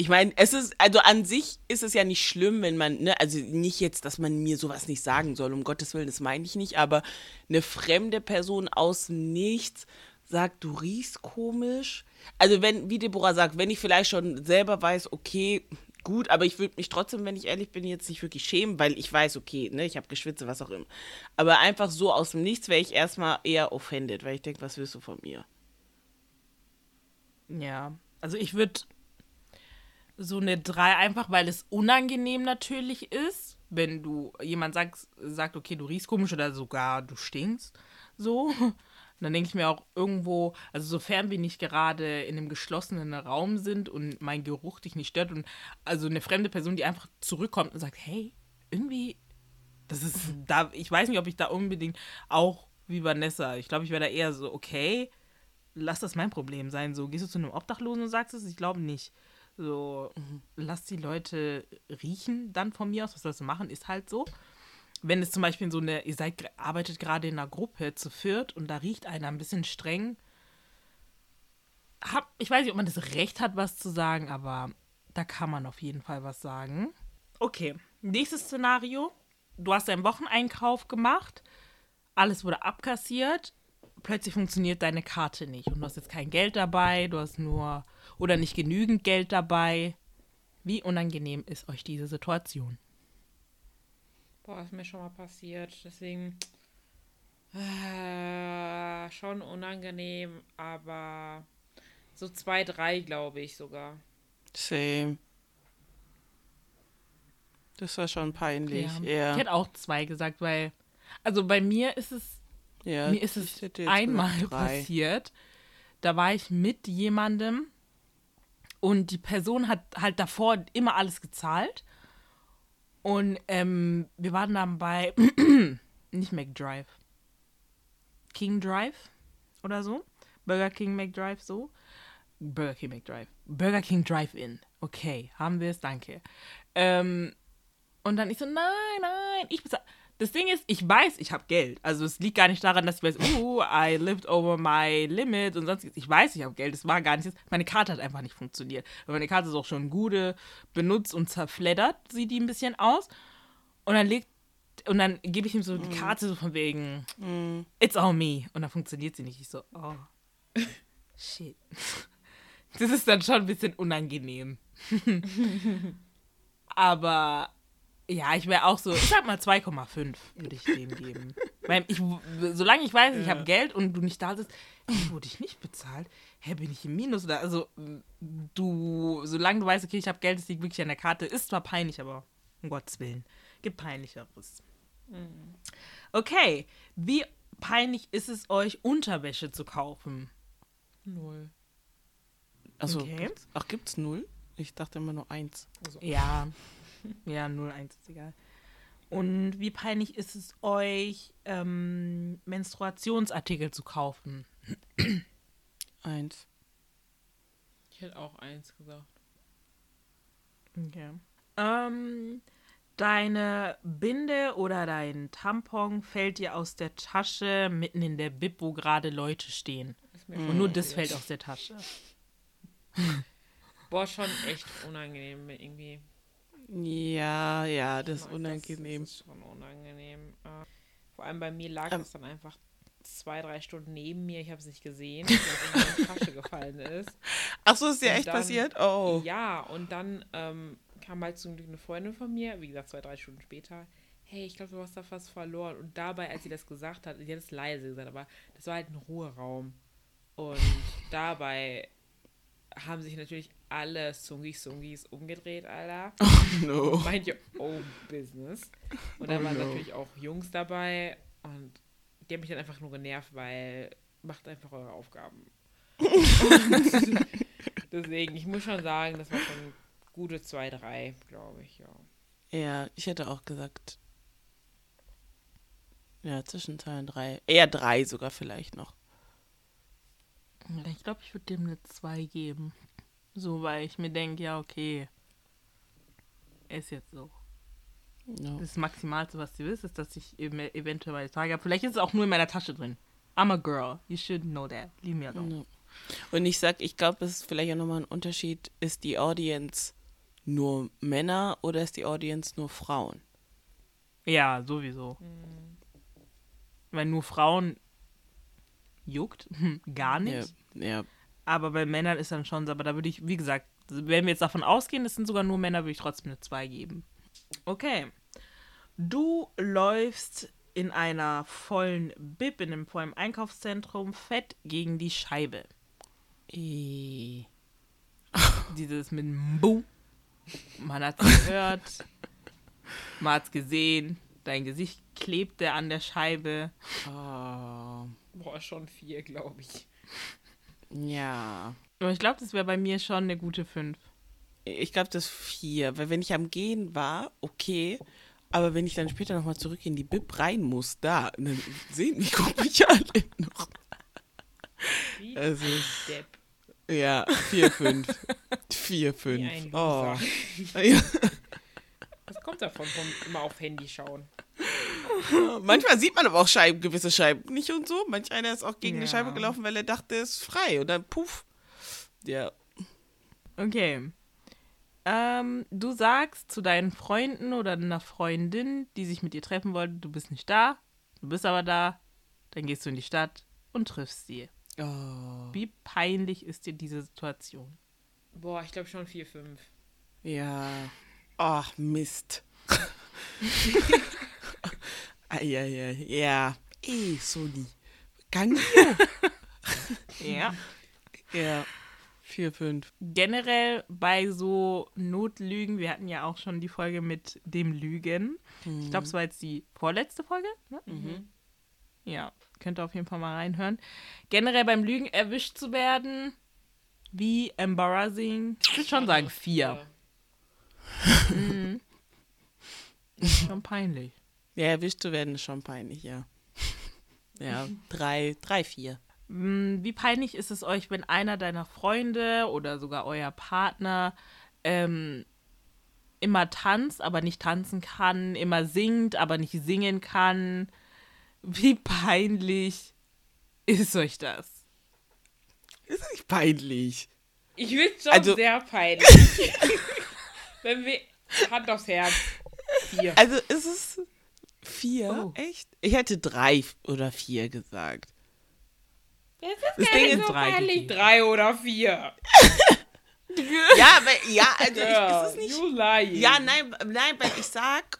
Ich meine, es ist, also an sich ist es ja nicht schlimm, wenn man, ne, also nicht jetzt, dass man mir sowas nicht sagen soll, um Gottes Willen, das meine ich nicht, aber eine fremde Person aus Nichts sagt, du riechst komisch. Also wenn, wie Deborah sagt, wenn ich vielleicht schon selber weiß, okay, gut, aber ich würde mich trotzdem, wenn ich ehrlich bin, jetzt nicht wirklich schämen, weil ich weiß, okay, ne, ich habe Geschwitze, was auch immer. Aber einfach so aus dem Nichts wäre ich erstmal eher offended, weil ich denke, was willst du von mir? Ja. Also ich würde so eine 3 einfach, weil es unangenehm natürlich ist, wenn du jemand sagt, sagt, okay, du riechst komisch oder sogar du stinkst. So. Und dann denke ich mir auch irgendwo, also sofern wir nicht gerade in einem geschlossenen Raum sind und mein Geruch dich nicht stört und also eine fremde Person, die einfach zurückkommt und sagt, hey, irgendwie, das ist da, ich weiß nicht, ob ich da unbedingt auch wie Vanessa, ich glaube, ich wäre da eher so, okay, lass das mein Problem sein. So, gehst du zu einem Obdachlosen und sagst es? Ich glaube nicht. So, lass die Leute riechen dann von mir aus, was sollst du machen, ist halt so wenn es zum Beispiel so eine, ihr seid, arbeitet gerade in einer Gruppe zu viert und da riecht einer ein bisschen streng, hab, ich weiß nicht, ob man das Recht hat, was zu sagen, aber da kann man auf jeden Fall was sagen. Okay, nächstes Szenario. Du hast deinen Wocheneinkauf gemacht, alles wurde abkassiert, plötzlich funktioniert deine Karte nicht und du hast jetzt kein Geld dabei, du hast nur oder nicht genügend Geld dabei. Wie unangenehm ist euch diese Situation? Boah, ist mir schon mal passiert. Deswegen äh, schon unangenehm, aber so zwei, drei, glaube ich sogar. Same. Das war schon peinlich. Ja. Ja. Ich hätte auch zwei gesagt, weil, also bei mir ist es, ja mir ist es einmal passiert. Da war ich mit jemandem und die Person hat halt davor immer alles gezahlt. Und ähm, wir waren dann bei, *clears throat* nicht McDrive, King Drive oder so. Burger King McDrive so. Burger King McDrive. Burger King Drive-In. Okay, haben wir es, danke. Ähm, und dann ich so, nein, nein, ich bezahle. Das Ding ist, ich weiß, ich habe Geld. Also es liegt gar nicht daran, dass ich weiß, uh, I lived over my limit und sonstiges. Ich weiß, ich habe Geld. Es war gar nicht. Meine Karte hat einfach nicht funktioniert. Und meine Karte ist auch schon gute, benutzt und zerfleddert, sieht die ein bisschen aus. Und dann legt und dann gebe ich ihm so die Karte so von wegen, it's all me. Und dann funktioniert sie nicht. Ich so, oh, *laughs* shit. Das ist dann schon ein bisschen unangenehm. *laughs* Aber ja, ich wäre auch so, ich sag mal 2,5 würde ich dem geben. Weil ich, solange ich weiß, ich habe Geld und du nicht da bist, ey, wurde ich nicht bezahlt? Hä, bin ich im Minus? Oder, also, du, solange du weißt, okay, ich habe Geld, es liegt wirklich an der Karte, ist zwar peinlich, aber um Gottes Willen, gibt peinlicheres. Okay, wie peinlich ist es euch, Unterwäsche zu kaufen? Null. Also, Okay. gibt's, ach, gibt's null? Ich dachte immer nur eins. Ja, *laughs* ja, 01 ist egal. Und wie peinlich ist es euch, ähm, Menstruationsartikel zu kaufen? *clears throat* Eins. Ich hätte auch eins gesagt. Okay. Ähm, deine Binde oder dein Tampon fällt dir aus der Tasche mitten in der Bib, wo gerade Leute stehen. Und nur das fällt aus der Tasche. Boah, schon echt unangenehm irgendwie. Ja, ja, das ist unangenehm. Das ist schon unangenehm. Äh, Vor allem bei mir lag Ähm. es dann einfach zwei, drei Stunden neben mir. Ich habe es nicht gesehen, weil es in meine Tasche gefallen ist. Ach so, ist dir Und echt dann- passiert? Oh. Ja, und dann ähm, kam halt zum Glück eine Freundin von mir, wie gesagt, zwei, drei Stunden später. Hey, ich glaube, du hast da was verloren. Und dabei, als sie das gesagt hat, sie hat es leise gesagt, aber das war halt ein Ruheraum. Und dabei haben sich natürlich alle Sungis Sungis umgedreht, Alter. *laughs* No. Mind your own business. Und da Oh waren no. natürlich auch Jungs dabei und die haben mich dann einfach nur genervt, weil macht einfach eure Aufgaben. *laughs* Und deswegen, ich muss schon sagen, das war schon gute zwei, drei, glaube ich, ja. Ja, ich hätte auch gesagt. Ja, zwischen zwei und drei. Eher drei sogar vielleicht noch. Ich glaube, ich würde dem eine 2 geben. So, weil ich mir denke, ja, okay. Ist jetzt so. No. Das Maximalste, was sie wisst, ist, dass ich eben eventuell meine Tage habe. Vielleicht ist es auch nur in meiner Tasche drin. I'm a girl. You should know that. Leave me alone. No. Und ich sag, ich glaube, es ist vielleicht auch nochmal ein Unterschied. Ist die Audience nur Männer oder ist die Audience nur Frauen? Ja, sowieso. Weil nur Frauen juckt. *laughs* Gar nicht. Ja, ja. Aber bei Männern ist dann schon so. Aber da würde ich, wie gesagt, wenn wir jetzt davon ausgehen, es sind sogar nur Männer, würde ich trotzdem eine 2 geben. Okay. Du läufst in einer vollen Bib, in einem vollen Einkaufszentrum, fett gegen die Scheibe. I- *laughs* Dieses mit dem Bu. Man hat gehört. *laughs* Man hat's gesehen. Dein Gesicht klebte an der Scheibe. Oh. Boah, schon vier, glaube ich. Ja. Aber ich glaube, das wäre bei mir schon eine gute 5. Ich glaube, das vier. Weil wenn ich am Gehen war, okay. Aber wenn ich dann später nochmal zurück in die Bib rein muss, da, dann sehen mich, gucken *laughs* mich alle noch. Wie ist- Depp. Ja, vier, fünf. vier, Wie fünf. ein Oh. Loser. *laughs* Ja. Was kommt davon, vom immer auf Handy schauen? *laughs* Manchmal sieht man aber auch Scheiben, gewisse Scheiben nicht und so. Manch einer ist auch gegen eine Ja. Scheibe gelaufen, weil er dachte, es ist frei. Und dann puff. Ja. Okay. Ähm, du sagst zu deinen Freunden oder einer Freundin, die sich mit dir treffen wollte, du bist nicht da, du bist aber da, dann gehst du in die Stadt und triffst sie. Oh. Wie peinlich ist dir diese Situation? Boah, ich glaube schon vier, fünf. Ja. Ach, Mist. *laughs* *laughs* Eieiei. Ja. Eh, Sony. Gang. *laughs* Ja. Ja. Vier, fünf. Generell bei so Notlügen, wir hatten ja auch schon die Folge mit dem Lügen. Ich glaube, es war jetzt die vorletzte Folge. Ne? Ja, könnt ihr auf jeden Fall mal reinhören. Generell beim Lügen erwischt zu werden, wie embarrassing. Ich würde schon sagen vier. Schon peinlich. Ja, erwischt zu werden ist schon peinlich, ja. *laughs* Ja, drei, drei, vier. Mm, Wie peinlich ist es euch, wenn einer deiner Freunde oder sogar euer Partner ähm, immer tanzt, aber nicht tanzen kann, immer singt, aber nicht singen kann? Wie peinlich ist euch das? Ist nicht peinlich. Ich würde schon Also- sehr peinlich. *laughs* Wenn wir. Hand aufs Herz. Vier. Also ist es vier? Oh. Echt? Ich hätte drei oder vier gesagt. Das ist Das Ding ist so drei peinlich. gegeben. Drei oder vier. *laughs* Ja, aber ja, also Ja, ich, ist es nicht. Ja, nein, nein, weil ich sag,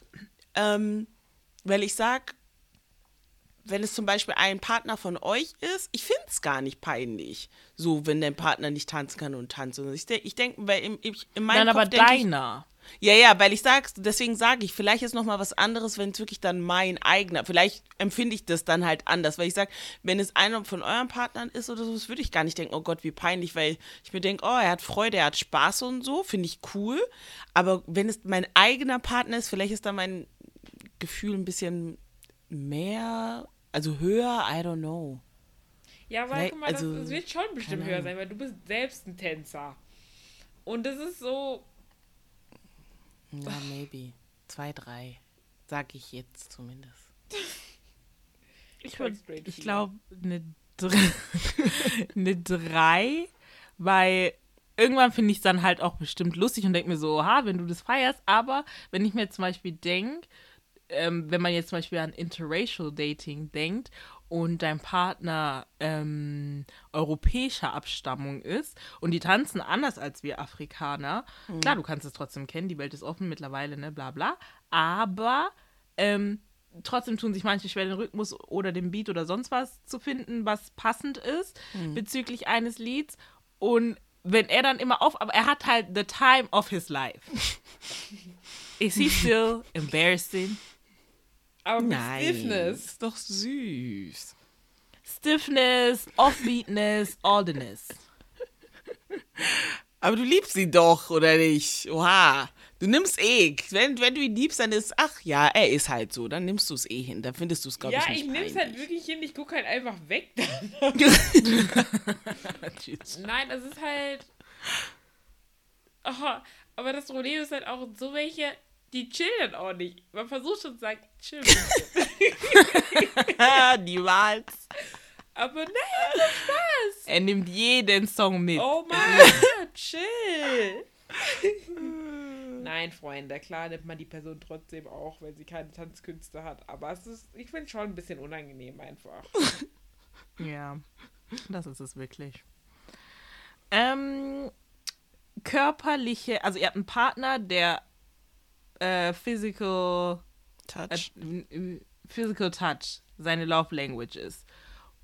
ähm, weil ich sag, wenn es zum Beispiel ein Partner von euch ist, ich finde es gar nicht peinlich, so wenn dein Partner nicht tanzen kann und tanzt. Ich denke, ich denk, weil im, ich, in meinem Nein, Kopf aber denk ich, deiner. Ja, ja, weil ich sag's, deswegen sage ich, vielleicht ist noch mal was anderes, wenn es wirklich dann mein eigener, vielleicht empfinde ich das dann halt anders, weil ich sag, wenn es einer von euren Partnern ist oder so, das würde ich gar nicht denken, oh Gott, wie peinlich, weil ich mir denke, oh, er hat Freude, er hat Spaß und so, finde ich cool, aber wenn es mein eigener Partner ist, vielleicht ist da mein Gefühl ein bisschen mehr, also höher, I don't know. Ja, aber Vielleicht- guck mal, das, also, das wird schon bestimmt höher sein, weil du bist selbst ein Tänzer. Und das ist so. Ja, maybe. Zwei, drei. Sag ich jetzt zumindest. *laughs* Ich, ich glaube, eine drei, *laughs* eine drei, weil irgendwann finde ich es dann halt auch bestimmt lustig und denke mir so, ha, wenn du das feierst, aber wenn ich mir zum Beispiel denke, ähm, wenn man jetzt zum Beispiel an Interracial Dating denkt und dein Partner ähm, europäischer Abstammung ist und die tanzen anders als wir Afrikaner, klar, du kannst es trotzdem kennen, die Welt ist offen mittlerweile, ne, bla bla, aber ähm, trotzdem tun sich manche schwer, den Rhythmus oder den Beat oder sonst was zu finden, was passend ist bezüglich eines Lieds. Und wenn er dann immer auf, aber er hat halt the time of his life. *laughs* Is he still embarrassing? Aber mit Nein. Stiffness. Ist doch süß. Stiffness, Offbeatness, Alderness. Aber du liebst ihn doch, oder nicht? Oha. Du nimmst eh. Wenn, wenn du ihn liebst, dann ist, ach ja, er ist halt so. Dann nimmst du es eh hin. Dann findest du es, glaube Ja, ich, nicht ich nehme es halt wirklich hin, ich gucke halt einfach weg. Dann. *laughs* *laughs* Nein, es ist halt. Oh, aber das Problem ist halt auch so welche, die chillen auch nicht. Man versucht schon zu sagen, chill. *laughs* Niemals. aber nein, das Spaß. Er nimmt jeden Song mit. Oh mein *laughs* Gott, chill. Nein, Freunde, klar nimmt man die Person trotzdem auch, wenn sie keine Tanzkünste hat. Aber es ist, ich finde schon ein bisschen unangenehm einfach. Ja, das ist es wirklich. Ähm, körperliche, also ihr habt einen Partner, der äh, physical, Touch. äh, physical touch seine Love Language ist.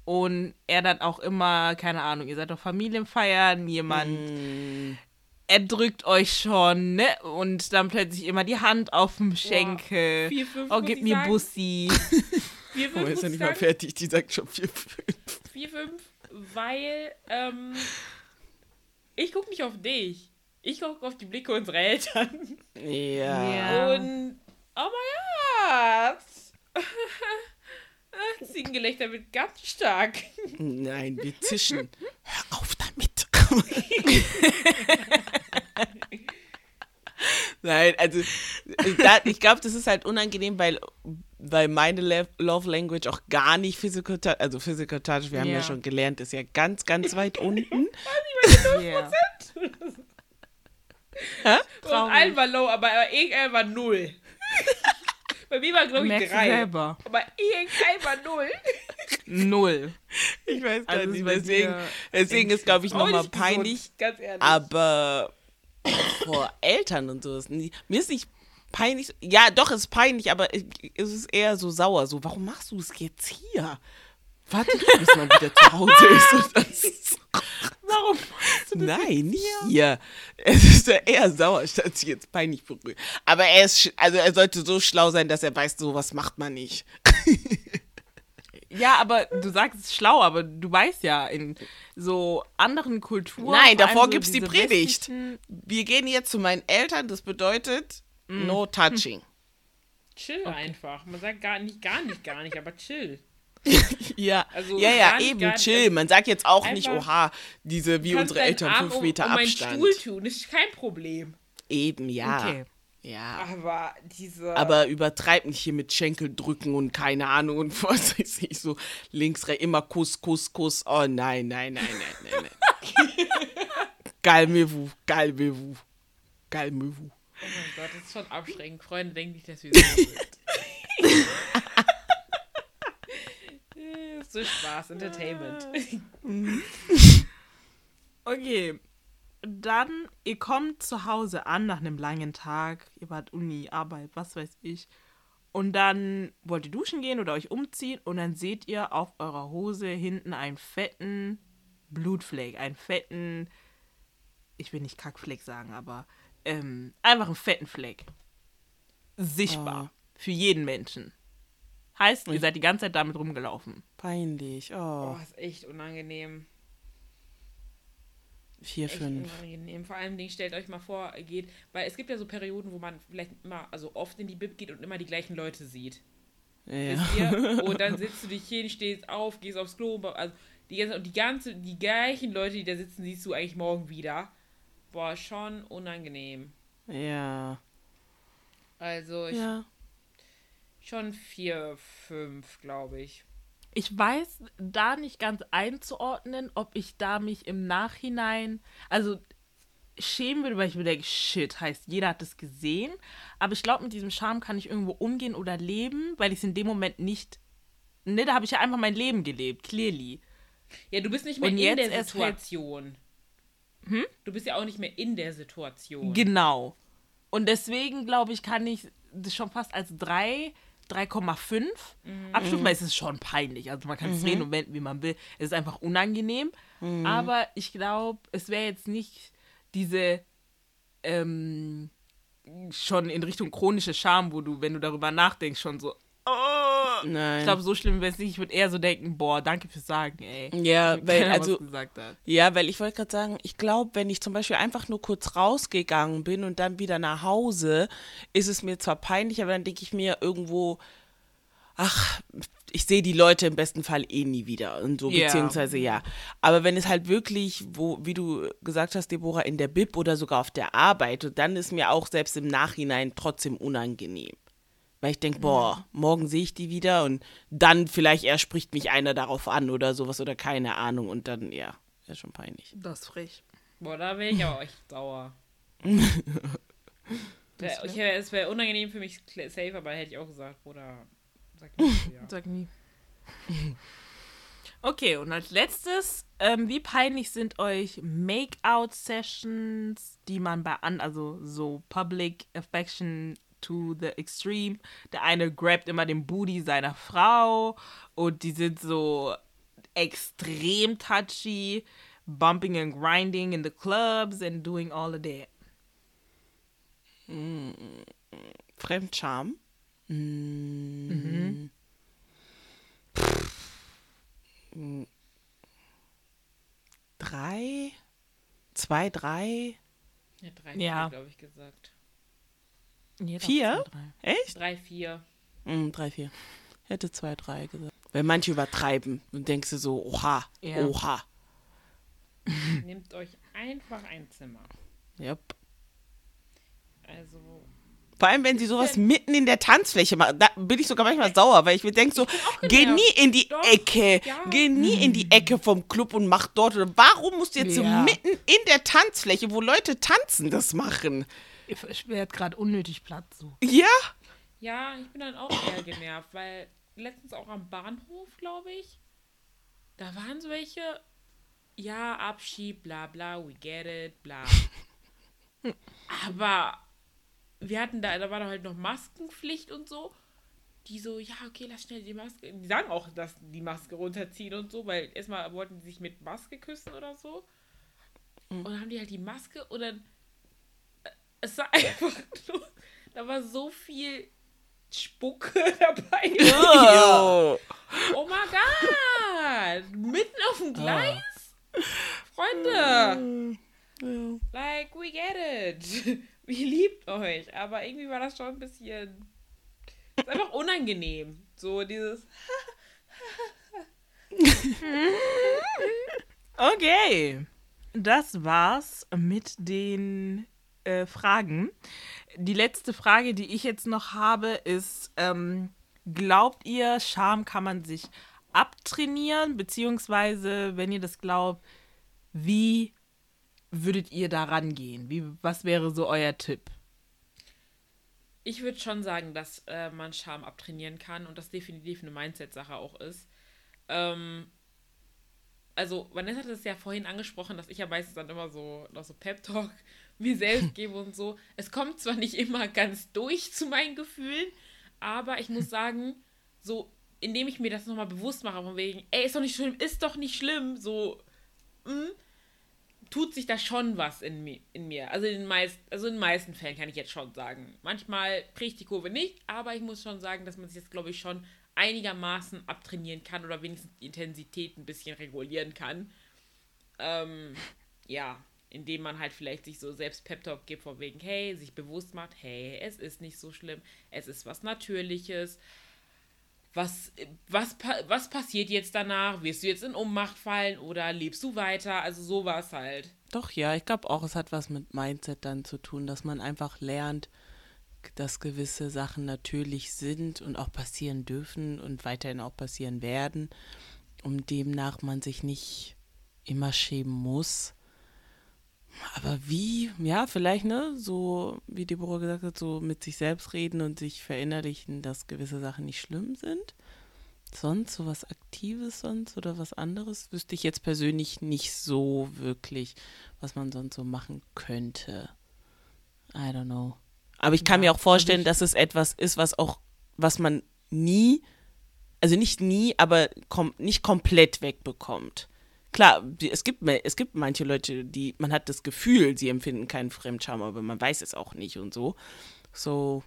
Und er dann auch immer, keine Ahnung, ihr seid auf Familienfeiern, jemand, Mm, er drückt euch schon, ne? Und dann plötzlich immer die Hand auf dem Schenkel. vier, fünf oh, gib mir sagen. Bussi. 4, 5, Oh, ist ja ich nicht mal fertig, die sagt schon 4, 5. 4, 5, weil ähm, ich gucke nicht auf dich. Ich gucke auf die Blicke unserer Eltern. Ja. Ja. Und, oh mein Gott. *laughs* Ziegengelächter wird ganz stark. Nein, wir zischen. Hör auf damit. Nein, also ich, da- ich glaube, das ist halt unangenehm, weil, weil meine Le Love Language auch gar nicht Physical Touch, also Physical Touch, wir haben ja. Ja. schon gelernt, ist ja ganz, ganz weit unten. *laughs* Yeah. Und allen war low, aber irgendein war null. *laughs* Bei mir war, glaube ich, Merkst drei. selber. Aber irgendein war null. Null. Ich weiß gar Also nicht, deswegen, deswegen ist, glaube ich, nochmal nicht gesund, peinlich. Ganz ehrlich. Aber vor Eltern und so ist nie, mir ist nicht peinlich. Ja, doch, es ist peinlich, aber es es ist eher so sauer. So, warum machst du es jetzt hier? Warte, bis man wieder zu Hause ist. Und *laughs* das Warum? Nein, nicht hier. Es ist ja eher sauer, statt sich jetzt peinlich berührt. Aber er ist, also er sollte so schlau sein, dass er weiß, sowas macht man nicht. Ja, aber du sagst es ist schlau, aber du weißt ja, in so anderen Kulturen. Nein, davor so gibt's die diese Predigt. Wir gehen jetzt zu meinen Eltern, das bedeutet no touching. Chill einfach. Man sagt gar nicht, gar nicht, gar nicht, aber chill. *laughs* Ja, Also ja, ja, eben, gar chill. Man sagt jetzt auch nicht, oha, diese, wie unsere Eltern, Arm fünf Meter um, um Abstand. Stuhl tun, ist kein Problem. Eben, ja. Okay. Ja. Aber diese. Aber übertreib nicht hier mit Schenkel drücken und keine Ahnung und *laughs* was weiß ich so links, rechts, immer Kuss, Kuss, Kuss. Oh nein, nein, nein, nein, nein, nein. *laughs* Galmewu, Galmewu, Galmewu. Oh mein Gott, das ist schon abschreckend. Freunde denken nicht, dass wir so sind. So Spaß, Entertainment. *laughs* Okay. Dann, ihr kommt zu Hause an nach einem langen Tag. Ihr wart Uni, Arbeit, was weiß ich. Und dann wollt ihr duschen gehen oder euch umziehen und dann seht ihr auf eurer Hose hinten einen fetten Blutfleck, einen fetten, ich will nicht Kackfleck sagen, aber ähm, einfach einen fetten Fleck. Sichtbar. Für jeden Menschen. Heißt, ihr seid die ganze Zeit damit rumgelaufen. Peinlich. Oh, Boah, ist echt unangenehm. vier, Echt fünf. unangenehm. Vor allem, Dingen, stellt euch mal vor, ihr geht, weil es gibt ja so Perioden, wo man vielleicht immer, also oft in die Bib geht und immer die gleichen Leute sieht. Ja. Wisst ihr? *laughs* Und dann sitzt du dich hin, stehst auf, gehst aufs Klo, also die ganze, und die ganze, die gleichen Leute, die da sitzen, siehst du eigentlich morgen wieder. Boah, schon unangenehm. Ja. Also ich Ja. Schon vier, fünf, glaube ich. Ich weiß da nicht ganz einzuordnen, ob ich da mich im Nachhinein, also schämen würde, weil ich mir denke, shit, heißt, jeder hat es gesehen. Aber ich glaube, mit diesem Charme kann ich irgendwo umgehen oder leben, weil ich es in dem Moment nicht. Ne, da habe ich ja einfach mein Leben gelebt, clearly. Ja, du bist nicht mehr Und in der. Situation. Hm? Du bist ja auch nicht mehr in der Situation. Genau. Und deswegen, glaube ich, kann ich das schon fast als 3, 3,5 abstufen, weil es ist schon peinlich. Also man kann es drehen und wenden, wie man will. Es ist einfach unangenehm. Aber ich glaube, es wäre jetzt nicht diese ähm, schon in Richtung chronische Scham, wo du, wenn du darüber nachdenkst, schon so, oh. Nein. Ich glaube, so schlimm wäre es nicht. Ich würde eher so denken, boah, danke fürs Sagen, ey. ja, weil, Keiner also, was gesagt hat. Ja, weil ich wollte gerade sagen, ich glaube, wenn ich zum Beispiel einfach nur kurz rausgegangen bin und dann wieder nach Hause, ist es mir zwar peinlich, aber dann denke ich mir irgendwo, ach, ich sehe die Leute im besten Fall eh nie wieder und so, Ja. beziehungsweise ja. Aber wenn es halt wirklich, wo, wie du gesagt hast, Deborah, in der Bib oder sogar auf der Arbeit, dann ist mir auch selbst im Nachhinein trotzdem unangenehm. Weil ich denke, boah, morgen sehe ich die wieder und dann vielleicht erst spricht mich einer darauf an oder sowas oder keine Ahnung und dann, ja, ist schon peinlich. Das ist frech. Boah, da wäre ich aber echt sauer. *laughs* Wär- ich, wär- es wäre unangenehm für mich safe, aber hätte ich auch gesagt, Bruder, sag nicht, ja. *laughs* Sag nie. *laughs* Okay, und als letztes, ähm, wie peinlich sind euch Make-out-Sessions, die man bei an, also so Public Affection to the Extreme. Der eine grabt immer den Booty seiner Frau und die sind so extrem touchy, bumping and grinding in the clubs and doing all of that. Fremdscham. Mm. Drei? Zwei, drei? Ja, drei, Ja. glaube ich, gesagt. Nee, Vier? drei. Echt? Drei, vier. Mm, drei, vier. Ich hätte zwei, drei gesagt. Weil manche übertreiben und denkst du so, oha, Ja. oha. *laughs* Nehmt euch einfach ein Zimmer. Yep. Also, Vor allem, wenn sie sowas mitten in der Tanzfläche machen, da bin ich sogar manchmal sauer, weil ich mir denke so, geh nie in die Doch, Ecke, ja. geh nie in die Ecke vom Club und mach dort. Oder warum musst du jetzt so Ja. mitten in der Tanzfläche, wo Leute tanzen, das machen? Ich werde gerade unnötig platt so. Ja? ja, ich bin dann auch eher genervt, weil letztens auch am Bahnhof, glaube ich, da waren so welche, ja, Abschied, bla bla, we get it, bla. *laughs* Aber wir hatten da, da war da halt noch Maskenpflicht und so. Die so, ja, okay, lass schnell die Maske. Die sagen auch, dass die Maske runterziehen und so, weil erstmal wollten die sich mit Maske küssen oder so. Und dann haben die halt die Maske und dann. Es war einfach nur. Da war so viel Spucke *laughs* dabei. Oh. Oh mein Gott! Mitten auf dem Gleis? Freunde! Like, we get it. *laughs* Wir liebt euch. Aber irgendwie war das schon ein bisschen. Ist einfach unangenehm. So dieses. *laughs* Okay. Das war's mit den äh, Fragen. Die letzte Frage, die ich jetzt noch habe, ist: ähm, Glaubt ihr, Scham kann man sich abtrainieren? Beziehungsweise, wenn ihr das glaubt, wie würdet ihr da rangehen? Wie, was wäre so euer Tipp? Ich würde schon sagen, dass äh, man Scham abtrainieren kann und das definitiv eine Mindset-Sache auch ist. Ähm, also, Vanessa hat es ja vorhin angesprochen, dass ich ja meistens dann immer so noch so Pep-Talk mir selbst gebe und so. Es kommt zwar nicht immer ganz durch zu meinen Gefühlen, aber ich muss sagen, so, indem ich mir das nochmal bewusst mache, von wegen, ey, ist doch nicht schlimm, ist doch nicht schlimm, so, mm, tut sich da schon was in, mi in mir. Also in, den meist, also in den meisten Fällen kann ich jetzt schon sagen. Manchmal kriege ich die Kurve nicht, aber ich muss schon sagen, dass man sich jetzt, glaube ich, schon einigermaßen abtrainieren kann oder wenigstens die Intensität ein bisschen regulieren kann. Ähm, ja, indem man halt vielleicht sich so selbst Pep-Talk gibt, von wegen, hey, sich bewusst macht, hey, es ist nicht so schlimm, es ist was Natürliches. Was, was, was passiert jetzt danach? Wirst du jetzt in Ohnmacht fallen oder lebst du weiter? Also sowas halt. Doch, ja, ich glaube auch, es hat was mit Mindset dann zu tun, dass man einfach lernt, dass gewisse Sachen natürlich sind und auch passieren dürfen und weiterhin auch passieren werden, um demnach man sich nicht immer schämen muss. Aber wie, ja, vielleicht, ne, so wie Deborah gesagt hat, so mit sich selbst reden und sich verinnerlichen, dass gewisse Sachen nicht schlimm sind. Sonst so was Aktives sonst oder was anderes wüsste ich jetzt persönlich nicht so wirklich, was man sonst so machen könnte. I don't know. Aber ich kann Ja, mir auch vorstellen, also ich- dass es etwas ist, was auch, was man nie, also nicht nie, aber kom nicht komplett wegbekommt. Klar, es gibt, es gibt manche Leute, die, man hat das Gefühl, sie empfinden keinen Fremdscham, aber man weiß es auch nicht und so. So,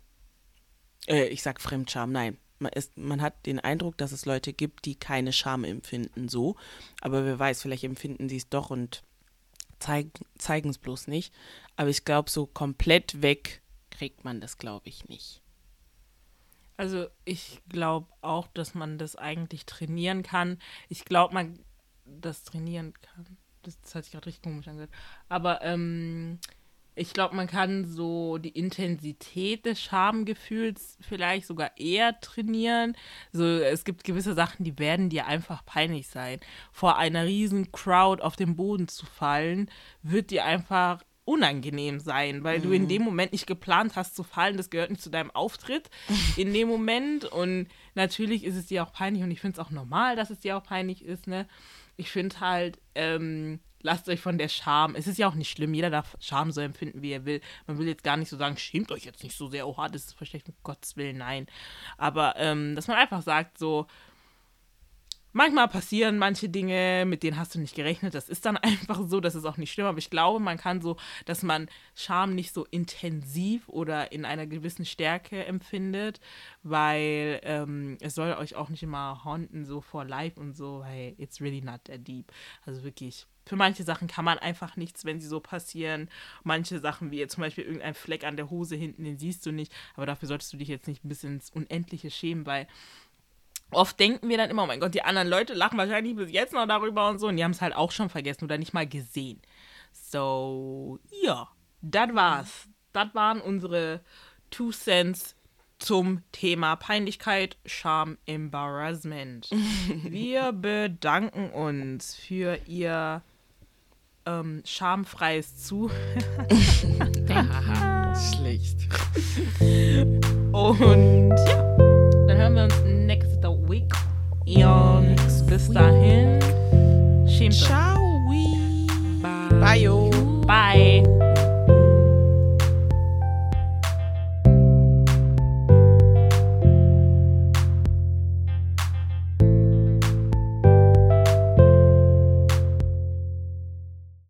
äh, ich sag Fremdscham, nein. Man, ist, man hat den Eindruck, dass es Leute gibt, die keine Scham empfinden, so. Aber wer weiß, vielleicht empfinden sie es doch und zeigen es bloß nicht. Aber ich glaube, so komplett weg kriegt man das, glaube ich, nicht. Also ich glaube auch, dass man das eigentlich trainieren kann. Ich glaube, man das trainieren kann. Das, das hat sich gerade richtig komisch angehört. Aber ähm, ich glaube, man kann so die Intensität des Schamgefühls vielleicht sogar eher trainieren. So, es gibt gewisse Sachen, die werden dir einfach peinlich sein. Vor einer riesen Crowd auf den Boden zu fallen, wird dir einfach unangenehm sein, weil du in dem Moment nicht geplant hast zu fallen. Das gehört nicht zu deinem Auftritt *laughs* in dem Moment. Und natürlich ist es dir auch peinlich und ich finde es auch normal, dass es dir auch peinlich ist. Ne? Ich finde halt, ähm, lasst euch von der Scham. Es ist ja auch nicht schlimm, jeder darf Scham so empfinden, wie er will. Man will jetzt gar nicht so sagen, schämt euch jetzt nicht so sehr, oha, das ist verschlecht, um Gottes Willen, nein. Aber ähm, dass man einfach sagt, so, manchmal passieren manche Dinge, mit denen hast du nicht gerechnet. Das ist dann *laughs* einfach so, das ist auch nicht schlimm. Aber ich glaube, man kann so, dass man Scham nicht so intensiv oder in einer gewissen Stärke empfindet, weil ähm, es soll euch auch nicht immer haunten, so vor live und so, hey, it's really not that deep. Also wirklich für manche Sachen kann man einfach nichts, wenn sie so passieren. Manche Sachen, wie jetzt zum Beispiel irgendein Fleck an der Hose hinten, den siehst du nicht. Aber dafür solltest du dich jetzt nicht bisschen ins Unendliche schämen, weil oft denken wir dann immer, oh mein Gott, die anderen Leute lachen wahrscheinlich bis jetzt noch darüber und so. Und die haben es halt auch schon vergessen oder nicht mal gesehen. So, ja, das war's. Das waren unsere Two Cents zum Thema Peinlichkeit, Scham, Embarrassment. *laughs* Wir bedanken uns für Ihr ähm, schamfreies Zu. *laughs* *laughs* Schlecht. Und ja, dann hören wir uns. Yon Bistahin. Schimpfe. Ciao. Oui. Bye. Bye. Bye.